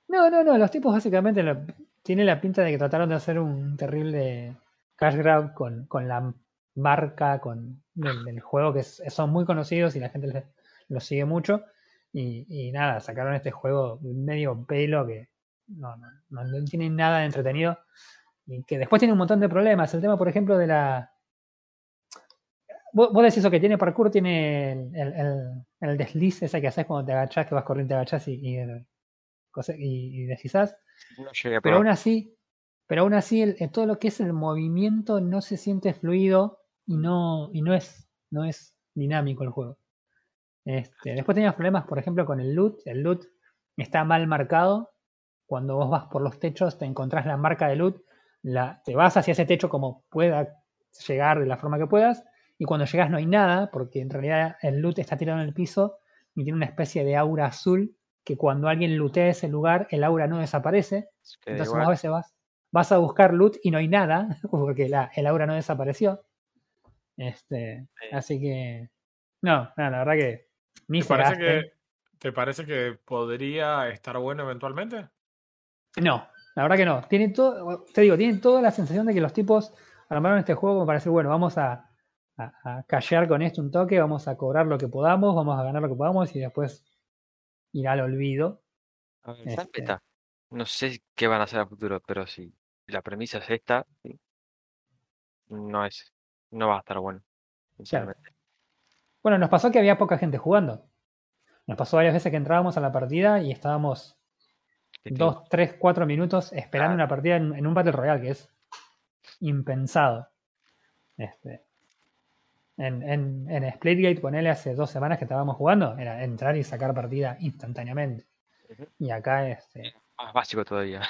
No, no, no, los tipos básicamente lo- tiene la pinta de que trataron de hacer un terrible cash grab con, con la marca con del, del juego que es- son muy conocidos y la gente les- los sigue mucho. Y, y nada, sacaron este juego medio pelo que no, no, no, no tiene nada de entretenido y que después tiene un montón de problemas. El tema, por ejemplo, de la. Vos, vos decís eso que tiene parkour, tiene el, el, el- el desliz ese que haces cuando te agachás, que vas corriendo, te agachás y, deslizás. Pero aún así, pero aún así el- todo lo que es el movimiento no se siente fluido y no, y no es, no es dinámico el juego. Este, después tenías problemas, por ejemplo, con el loot. El loot está mal marcado. Cuando vos vas por los techos, te encontrás la marca de loot, la, te vas hacia ese techo como pueda llegar de la forma que puedas, y cuando llegas no hay nada, porque en realidad el loot está tirado en el piso y tiene una especie de aura azul que cuando alguien lootea ese lugar, el aura no desaparece. Queda Entonces a veces vas, vas a buscar loot y no hay nada, [laughs] porque la, el aura no desapareció. Este, Sí. así que. No, no, la verdad que. Ni ¿Te se parece, gasten. que, ¿Te parece que podría estar bueno eventualmente? No, la verdad que no. Tiene todo, te digo, tiene toda la sensación de que los tipos armaron este juego como para decir, bueno, vamos a, a, a callear con esto un toque, vamos a cobrar lo que podamos, vamos a ganar lo que podamos y después ir al olvido. A ver, Este. No sé qué van a hacer a futuro, pero si la premisa es esta, sí, no es, no va a estar bueno, sinceramente. Bueno, nos pasó que había poca gente jugando. Nos pasó varias veces que entrábamos a la partida y estábamos dos, tres, cuatro minutos esperando Ah. una partida en, en un Battle Royale, que es impensado. Este, en, en, en Splitgate, ponele hace dos semanas que estábamos jugando, era entrar y sacar partida instantáneamente. Y acá, este, Más básico todavía.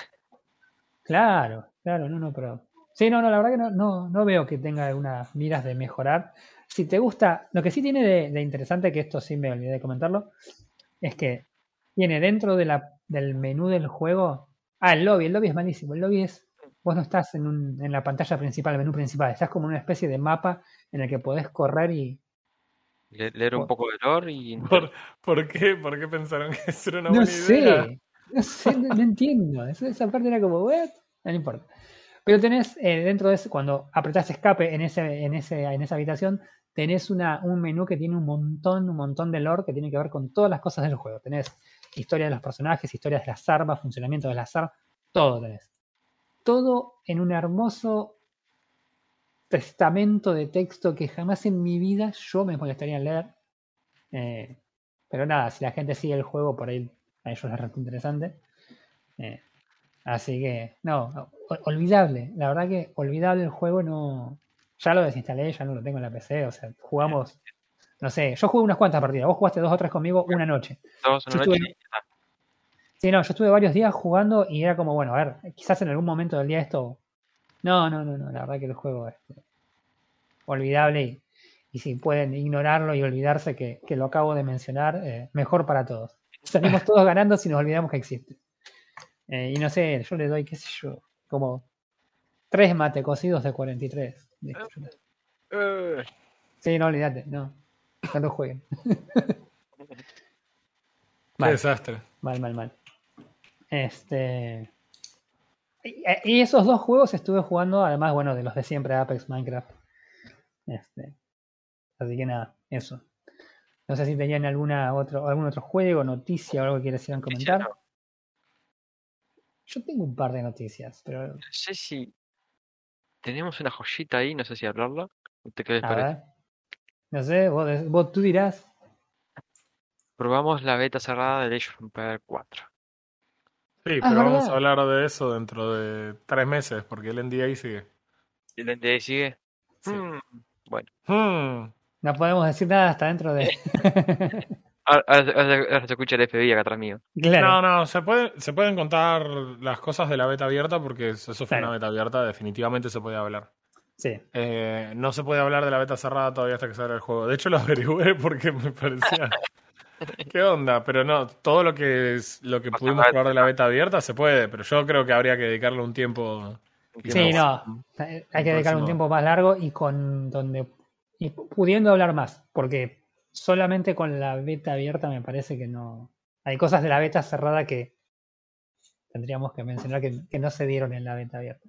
Claro, claro, no, no, pero. Sí, no, no, la verdad que no, no, no veo que tenga algunas miras de mejorar. Si te gusta, lo que sí tiene de, de interesante, que esto sí me olvidé de comentarlo, es que tiene dentro de la, del menú del juego. Ah, el lobby, el lobby es malísimo. El lobby es. Vos no estás en, un, en la pantalla principal, el menú principal, estás como en una especie de mapa en el que podés correr y. Le- leer un poco de lore y ¿Por, por qué? ¿Por qué pensaron que eso era una No buena idea? sé, [laughs] no entiendo. Esa parte era como, ¿what? No, importa. Pero tenés eh, dentro de ese, cuando apretás escape en, ese, en, ese, en esa habitación, tenés una, un menú que tiene un montón, un montón de lore que tiene que ver con todas las cosas del juego. Tenés historia de los personajes, historia de las armas, funcionamiento de las armas, todo tenés. Todo en un hermoso testamento de texto que jamás en mi vida yo me molestaría en leer. Eh, pero nada, si la gente sigue el juego, por ahí ellos les resulta interesante. Eh, así que, no, olvidable. La verdad que olvidable el juego, no. Ya lo desinstalé, ya no lo tengo en la PC. O sea, jugamos. No sé, yo jugué unas cuantas partidas. Vos jugaste dos o tres conmigo una noche. Dos, una noche estuve-. Sí, no, yo estuve varios días jugando y era como, bueno, a ver, quizás en algún momento del día esto. No, no, no, no, la verdad que el juego es olvidable y, y si pueden ignorarlo y olvidarse que, que lo acabo de mencionar, eh, mejor para todos. Salimos todos ganando si nos olvidamos que existe. Eh, y no sé, yo le doy, qué sé yo, como tres mate cocidos de 43. Listo, ya está. Eh, Sí, no, olvídate, no. No lo jueguen. [laughs] Qué Mal. desastre. Mal, mal, mal. Este. Y esos dos juegos estuve jugando, además, bueno, de los de siempre, Apex, Minecraft. Este. Así que nada, eso. No sé si tenían alguna otro, algún otro juego, noticia o algo que quieran comentar. no. Yo tengo un par de noticias, pero No sé si tenemos una joyita ahí, no sé si hablarla. ¿Usted qué les a parece? ver. No sé, vos, tú dirás. Probamos la beta cerrada de Age of Empires 4. Sí, Ah, pero vamos verdad. a hablar de eso dentro de tres meses, porque el NDA sigue. ¿Y el NDA sigue? Sí. Mm, bueno, Hmm. No podemos decir nada hasta dentro de. [laughs] ahora, ahora- ahora- ahora se escucha el FBI acá atrás mío. claro. No, no, se, puede, se pueden contar las cosas de la beta abierta porque eso fue Claro. una beta abierta, definitivamente se puede hablar. Sí. Eh, no se puede hablar de la beta cerrada todavía hasta que salga el juego. De hecho, lo averigüé porque me parecía. [laughs] ¿Qué onda? Pero no, todo lo que es lo que pudimos probar de la beta abierta se puede, pero yo creo que habría que dedicarle un tiempo. Sí, no. Hay que dedicar un tiempo más largo y con donde y pudiendo hablar más, porque solamente con la beta abierta me parece que no. Hay cosas de la beta cerrada que tendríamos que mencionar que, que no se dieron en la venta abierta.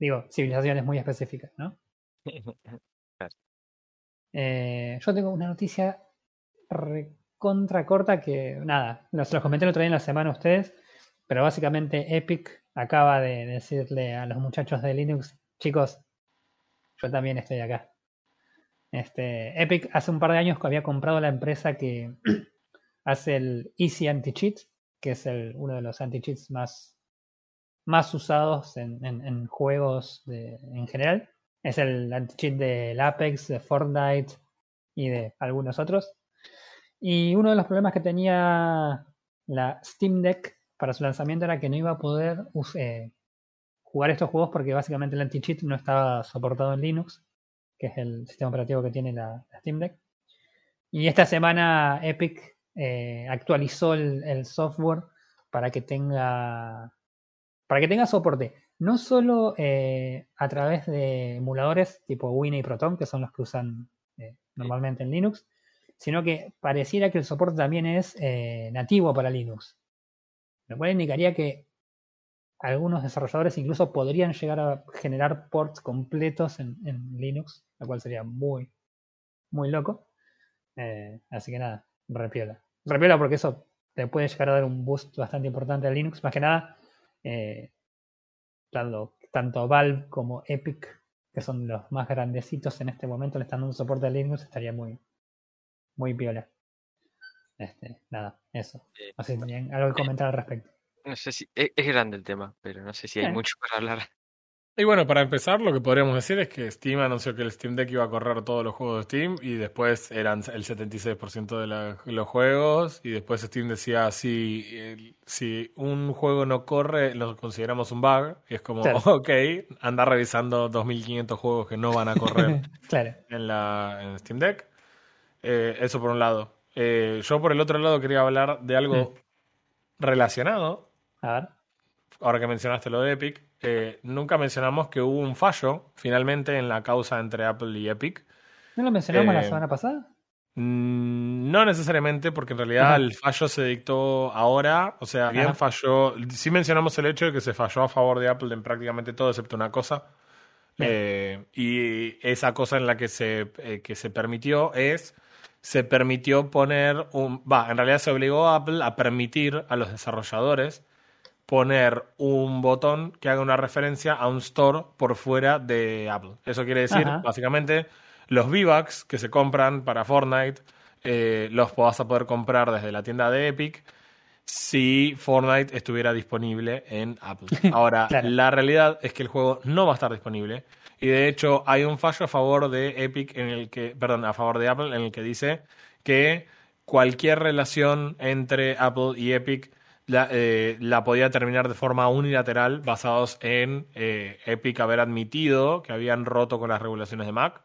Digo, civilizaciones muy específicas, ¿no? [laughs] Eh, yo tengo una noticia recontra corta que, nada, se los comenté el otro día en la semana a ustedes, pero básicamente Epic acaba de decirle a los muchachos de Linux, chicos, yo también estoy acá. Este, Epic hace un par de años había comprado la empresa que [clears throat] hace el Easy Anti-Cheat, que es uno de los anti-cheats más, más usados en, juegos en general. Es el anti-cheat del Apex, de Fortnite y de algunos otros. Y uno de los problemas que tenía la Steam Deck para su lanzamiento era que no iba a poder eh, jugar estos juegos porque básicamente el anti-cheat no estaba soportado en Linux, que es el sistema operativo que tiene la, la Steam Deck. Y esta semana Epic eh, actualizó el, el, software para que tenga para que tenga soporte no solo eh, a través de emuladores tipo Winnie y Proton, que son los que usan eh, normalmente en Linux, sino que pareciera que el soporte también es nativo para Linux. Lo cual indicaría que algunos desarrolladores incluso podrían llegar a generar ports completos en, en Linux, lo cual sería muy, muy loco. Eh, así que nada, repiola. Repiola porque eso te puede llegar a dar un boost bastante importante a Linux. Más que nada, eh, tanto, tanto Valve como Epic, que son los más grandecitos en este momento, le están dando soporte a Linux, estaría muy, muy piola. Este, nada, eso. No sé si tenían algo que comentar al respecto. No sé si es, es grande el tema, pero no sé si hay mucho para hablar. Y bueno, para empezar, lo que podríamos decir es que Steam anunció que el Steam Deck iba a correr todos los juegos de Steam y después eran el 76% de la- los juegos y después Steam decía si, el- si un juego no corre lo consideramos un bug y es como, Claro. [laughs] ok, anda revisando 2500 juegos que no van a correr [laughs] claro. en la en Steam Deck. Eh, eso por un lado. Eh, yo por el otro lado quería hablar de algo relacionado A ver. ahora que mencionaste lo de Epic, eh, nunca mencionamos que hubo un fallo finalmente en la causa entre Apple y Epic. ¿No lo mencionamos la Eh, semana pasada? Mm, No necesariamente, porque en realidad Ajá. el fallo se dictó ahora. O sea, bien Ajá. falló. Sí mencionamos el hecho de que se falló a favor de Apple en prácticamente todo, excepto una cosa. Eh, y esa cosa en la que se, eh, que se permitió es. Se permitió poner un. Va, en realidad se obligó a Apple a permitir a los desarrolladores poner un botón que haga una referencia a un store por fuera de Apple. Eso quiere decir, Ajá. básicamente, los V-Bucks que se compran para Fortnite eh, los vas a poder comprar desde la tienda de Epic si Fortnite estuviera disponible en Apple. [laughs] Ahora, Claro. la realidad es que el juego no va a estar disponible y de hecho hay un fallo a favor de Epic en el que, perdón, a favor de Apple en el que dice que cualquier relación entre Apple y Epic la, eh, la podía terminar de forma unilateral basados en eh, Epic haber admitido que habían roto con las regulaciones de Mac.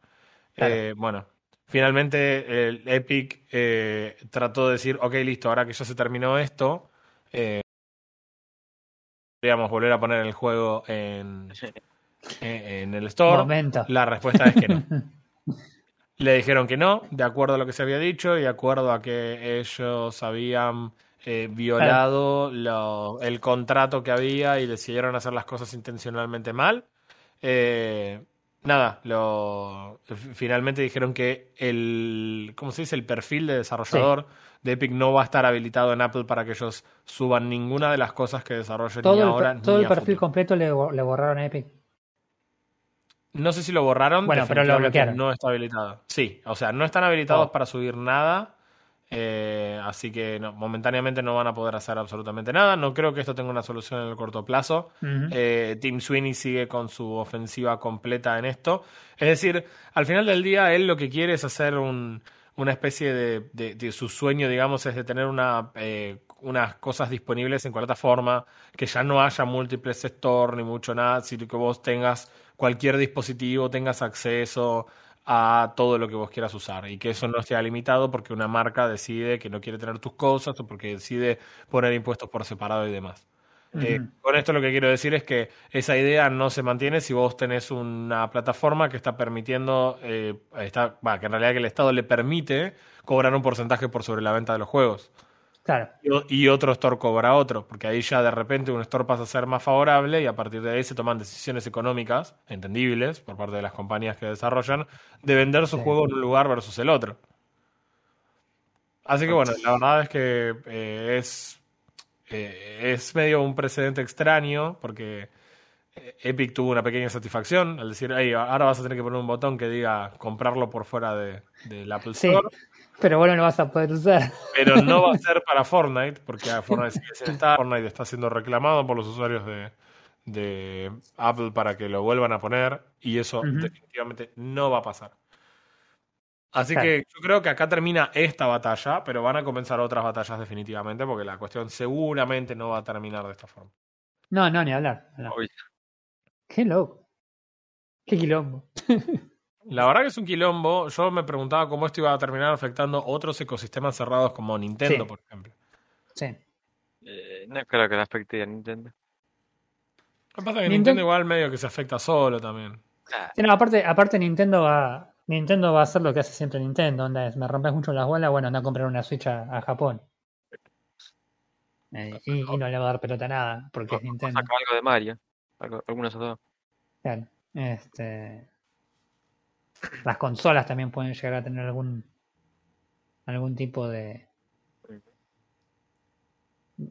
Claro. Eh, bueno, finalmente el Epic eh, trató de decir, ok, listo, ahora que ya se terminó esto, eh, podríamos volver a poner el juego en, en, en el store. Momento. La respuesta es que no. [laughs] Le dijeron que no, de acuerdo a lo que se había dicho y de acuerdo a que ellos habían eh, violado lo- el contrato que había y decidieron hacer las cosas intencionalmente mal. Eh, nada, lo, finalmente dijeron que el, ¿cómo se dice? El perfil de desarrollador de Epic no va a estar habilitado en Apple para que ellos suban ninguna de las cosas que desarrollen todo ni el, ahora todo ni el perfil futuro. completo le, bo- le borraron a Epic. No sé si lo borraron, Bueno, pero lo bloquearon. no está habilitado. Sí, o sea, no están habilitados Oh. para subir nada, eh, así que no, momentáneamente no van a poder hacer absolutamente nada. No creo que esto tenga una solución en el corto plazo. Eh, Tim Sweeney sigue con su ofensiva completa en esto. Es decir, al final del día, él lo que quiere es hacer un- una especie de, de- de su sueño, digamos, es de tener una, eh, unas cosas disponibles en cualquier forma, que ya no haya múltiples store ni mucho nada, sino que vos tengas cualquier dispositivo, tengas acceso a todo lo que vos quieras usar y que eso no esté limitado porque una marca decide que no quiere tener tus cosas o porque decide poner impuestos por separado y demás. Eh, con esto lo que quiero decir es que esa idea no se mantiene si vos tenés una plataforma que está permitiendo, eh, está, que en realidad que el Estado le permite cobrar un porcentaje por sobre la venta de los juegos. Claro. y, y otro store cobra otro, porque ahí ya de repente un store pasa a ser más favorable y a partir de ahí se toman decisiones económicas, entendibles, por parte de las compañías que desarrollan, de vender su Sí. juego en un lugar versus el otro. Así que bueno, la verdad es que eh, es, eh, es medio un precedente extraño, porque eh, Epic tuvo una pequeña satisfacción al decir, "Ey, ahora vas a tener que poner un botón que diga comprarlo por fuera de, del Apple Sí. Pero bueno, no vas a poder usar. Pero no va a [laughs] ser para Fortnite, porque Fortnite sigue sin estar. Fortnite está siendo reclamado por los usuarios de, de Apple para que lo vuelvan a poner, y eso definitivamente no va a pasar. Así Claro. que yo creo que acá termina esta batalla, pero van a comenzar otras batallas definitivamente, porque la cuestión seguramente no va a terminar de esta forma. No, no, ni hablar. Qué loco. Qué quilombo. [laughs] La verdad que es un quilombo. Yo me preguntaba cómo esto iba a terminar afectando otros ecosistemas cerrados como Nintendo, Sí. por ejemplo. Sí. Eh, no creo que le afecte a Nintendo. Lo que pasa es que Nintendo- Nintendo igual medio que se afecta solo también. Sí, no, aparte, aparte Nintendo va. Nintendo va a hacer lo que hace siempre Nintendo. Onda es, me rompes mucho las bolas, bueno, anda a comprar una Switch a, a Japón. Eh, y, y no le va a dar pelota a nada, porque es o- Nintendo. saca algo de Mario. Algo, algunos dos. Claro. Este, las consolas también pueden llegar a tener algún algún tipo de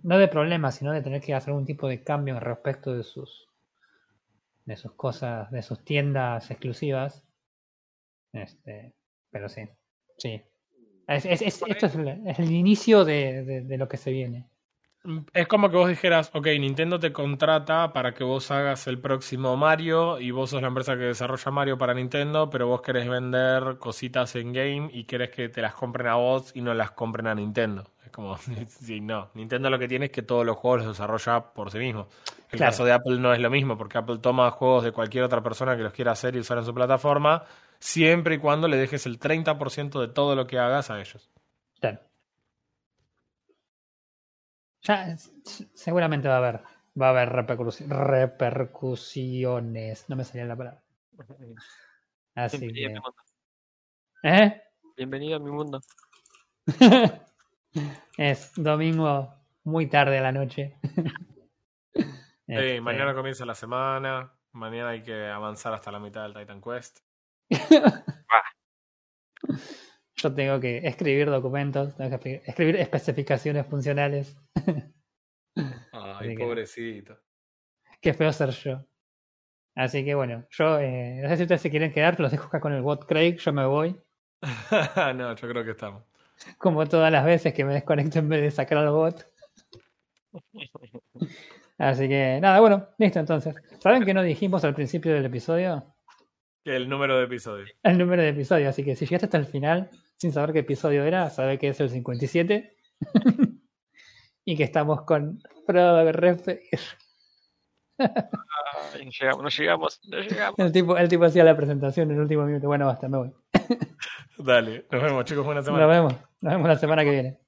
no de problema, sino de tener que hacer algún tipo de cambio respecto de sus de sus cosas, de sus tiendas exclusivas. Este, pero sí, sí. Es, es- es- esto es el, el inicio de- de lo que se viene. Es como que vos dijeras, ok, Nintendo te contrata para que vos hagas el próximo Mario y vos sos la empresa que desarrolla Mario para Nintendo, pero vos querés vender cositas en game y querés que te las compren a vos y no las compren a Nintendo. Es como, [laughs] sí, no. Nintendo lo que tiene es que todos los juegos los desarrolla por sí mismo. El Claro. caso de Apple no es lo mismo, porque Apple toma juegos de cualquier otra persona que los quiera hacer y usar en su plataforma, siempre y cuando le dejes el 30% de todo lo que hagas a ellos. Claro. Ya seguramente va a haber va a haber repercusi- repercusiones. No me salía la palabra. [laughs] Así Bienvenido a mi mundo. ¿Eh? Bienvenido a mi mundo. [laughs] es domingo muy tarde a la noche. [laughs] Sí, Este, mañana comienza la semana, mañana hay que avanzar hasta la mitad del Titan Quest. Yo tengo que escribir documentos, tengo que escri- escribir especificaciones funcionales. [laughs] Ay, que- pobrecito. Qué feo ser yo. Así que bueno, yo eh, no sé si ustedes se quieren quedar, los dejo acá con el bot Craig, yo me voy. [laughs] no, yo creo que estamos. Como todas las veces que me desconecto en vez de sacar al bot. Así que nada, bueno, listo entonces. ¿Saben que no dijimos al principio del episodio? El número de episodios. El número de episodio, así que si llegaste hasta el final sin saber qué episodio era, sabe que es el 57. [laughs] y que estamos con. Ay, no llegamos, no llegamos, no llegamos. El tipo, el tipo hacía la presentación en el último minuto. Bueno, basta, me voy. Dale, nos vemos chicos, buena semana. Nos vemos. Nos vemos la semana que viene.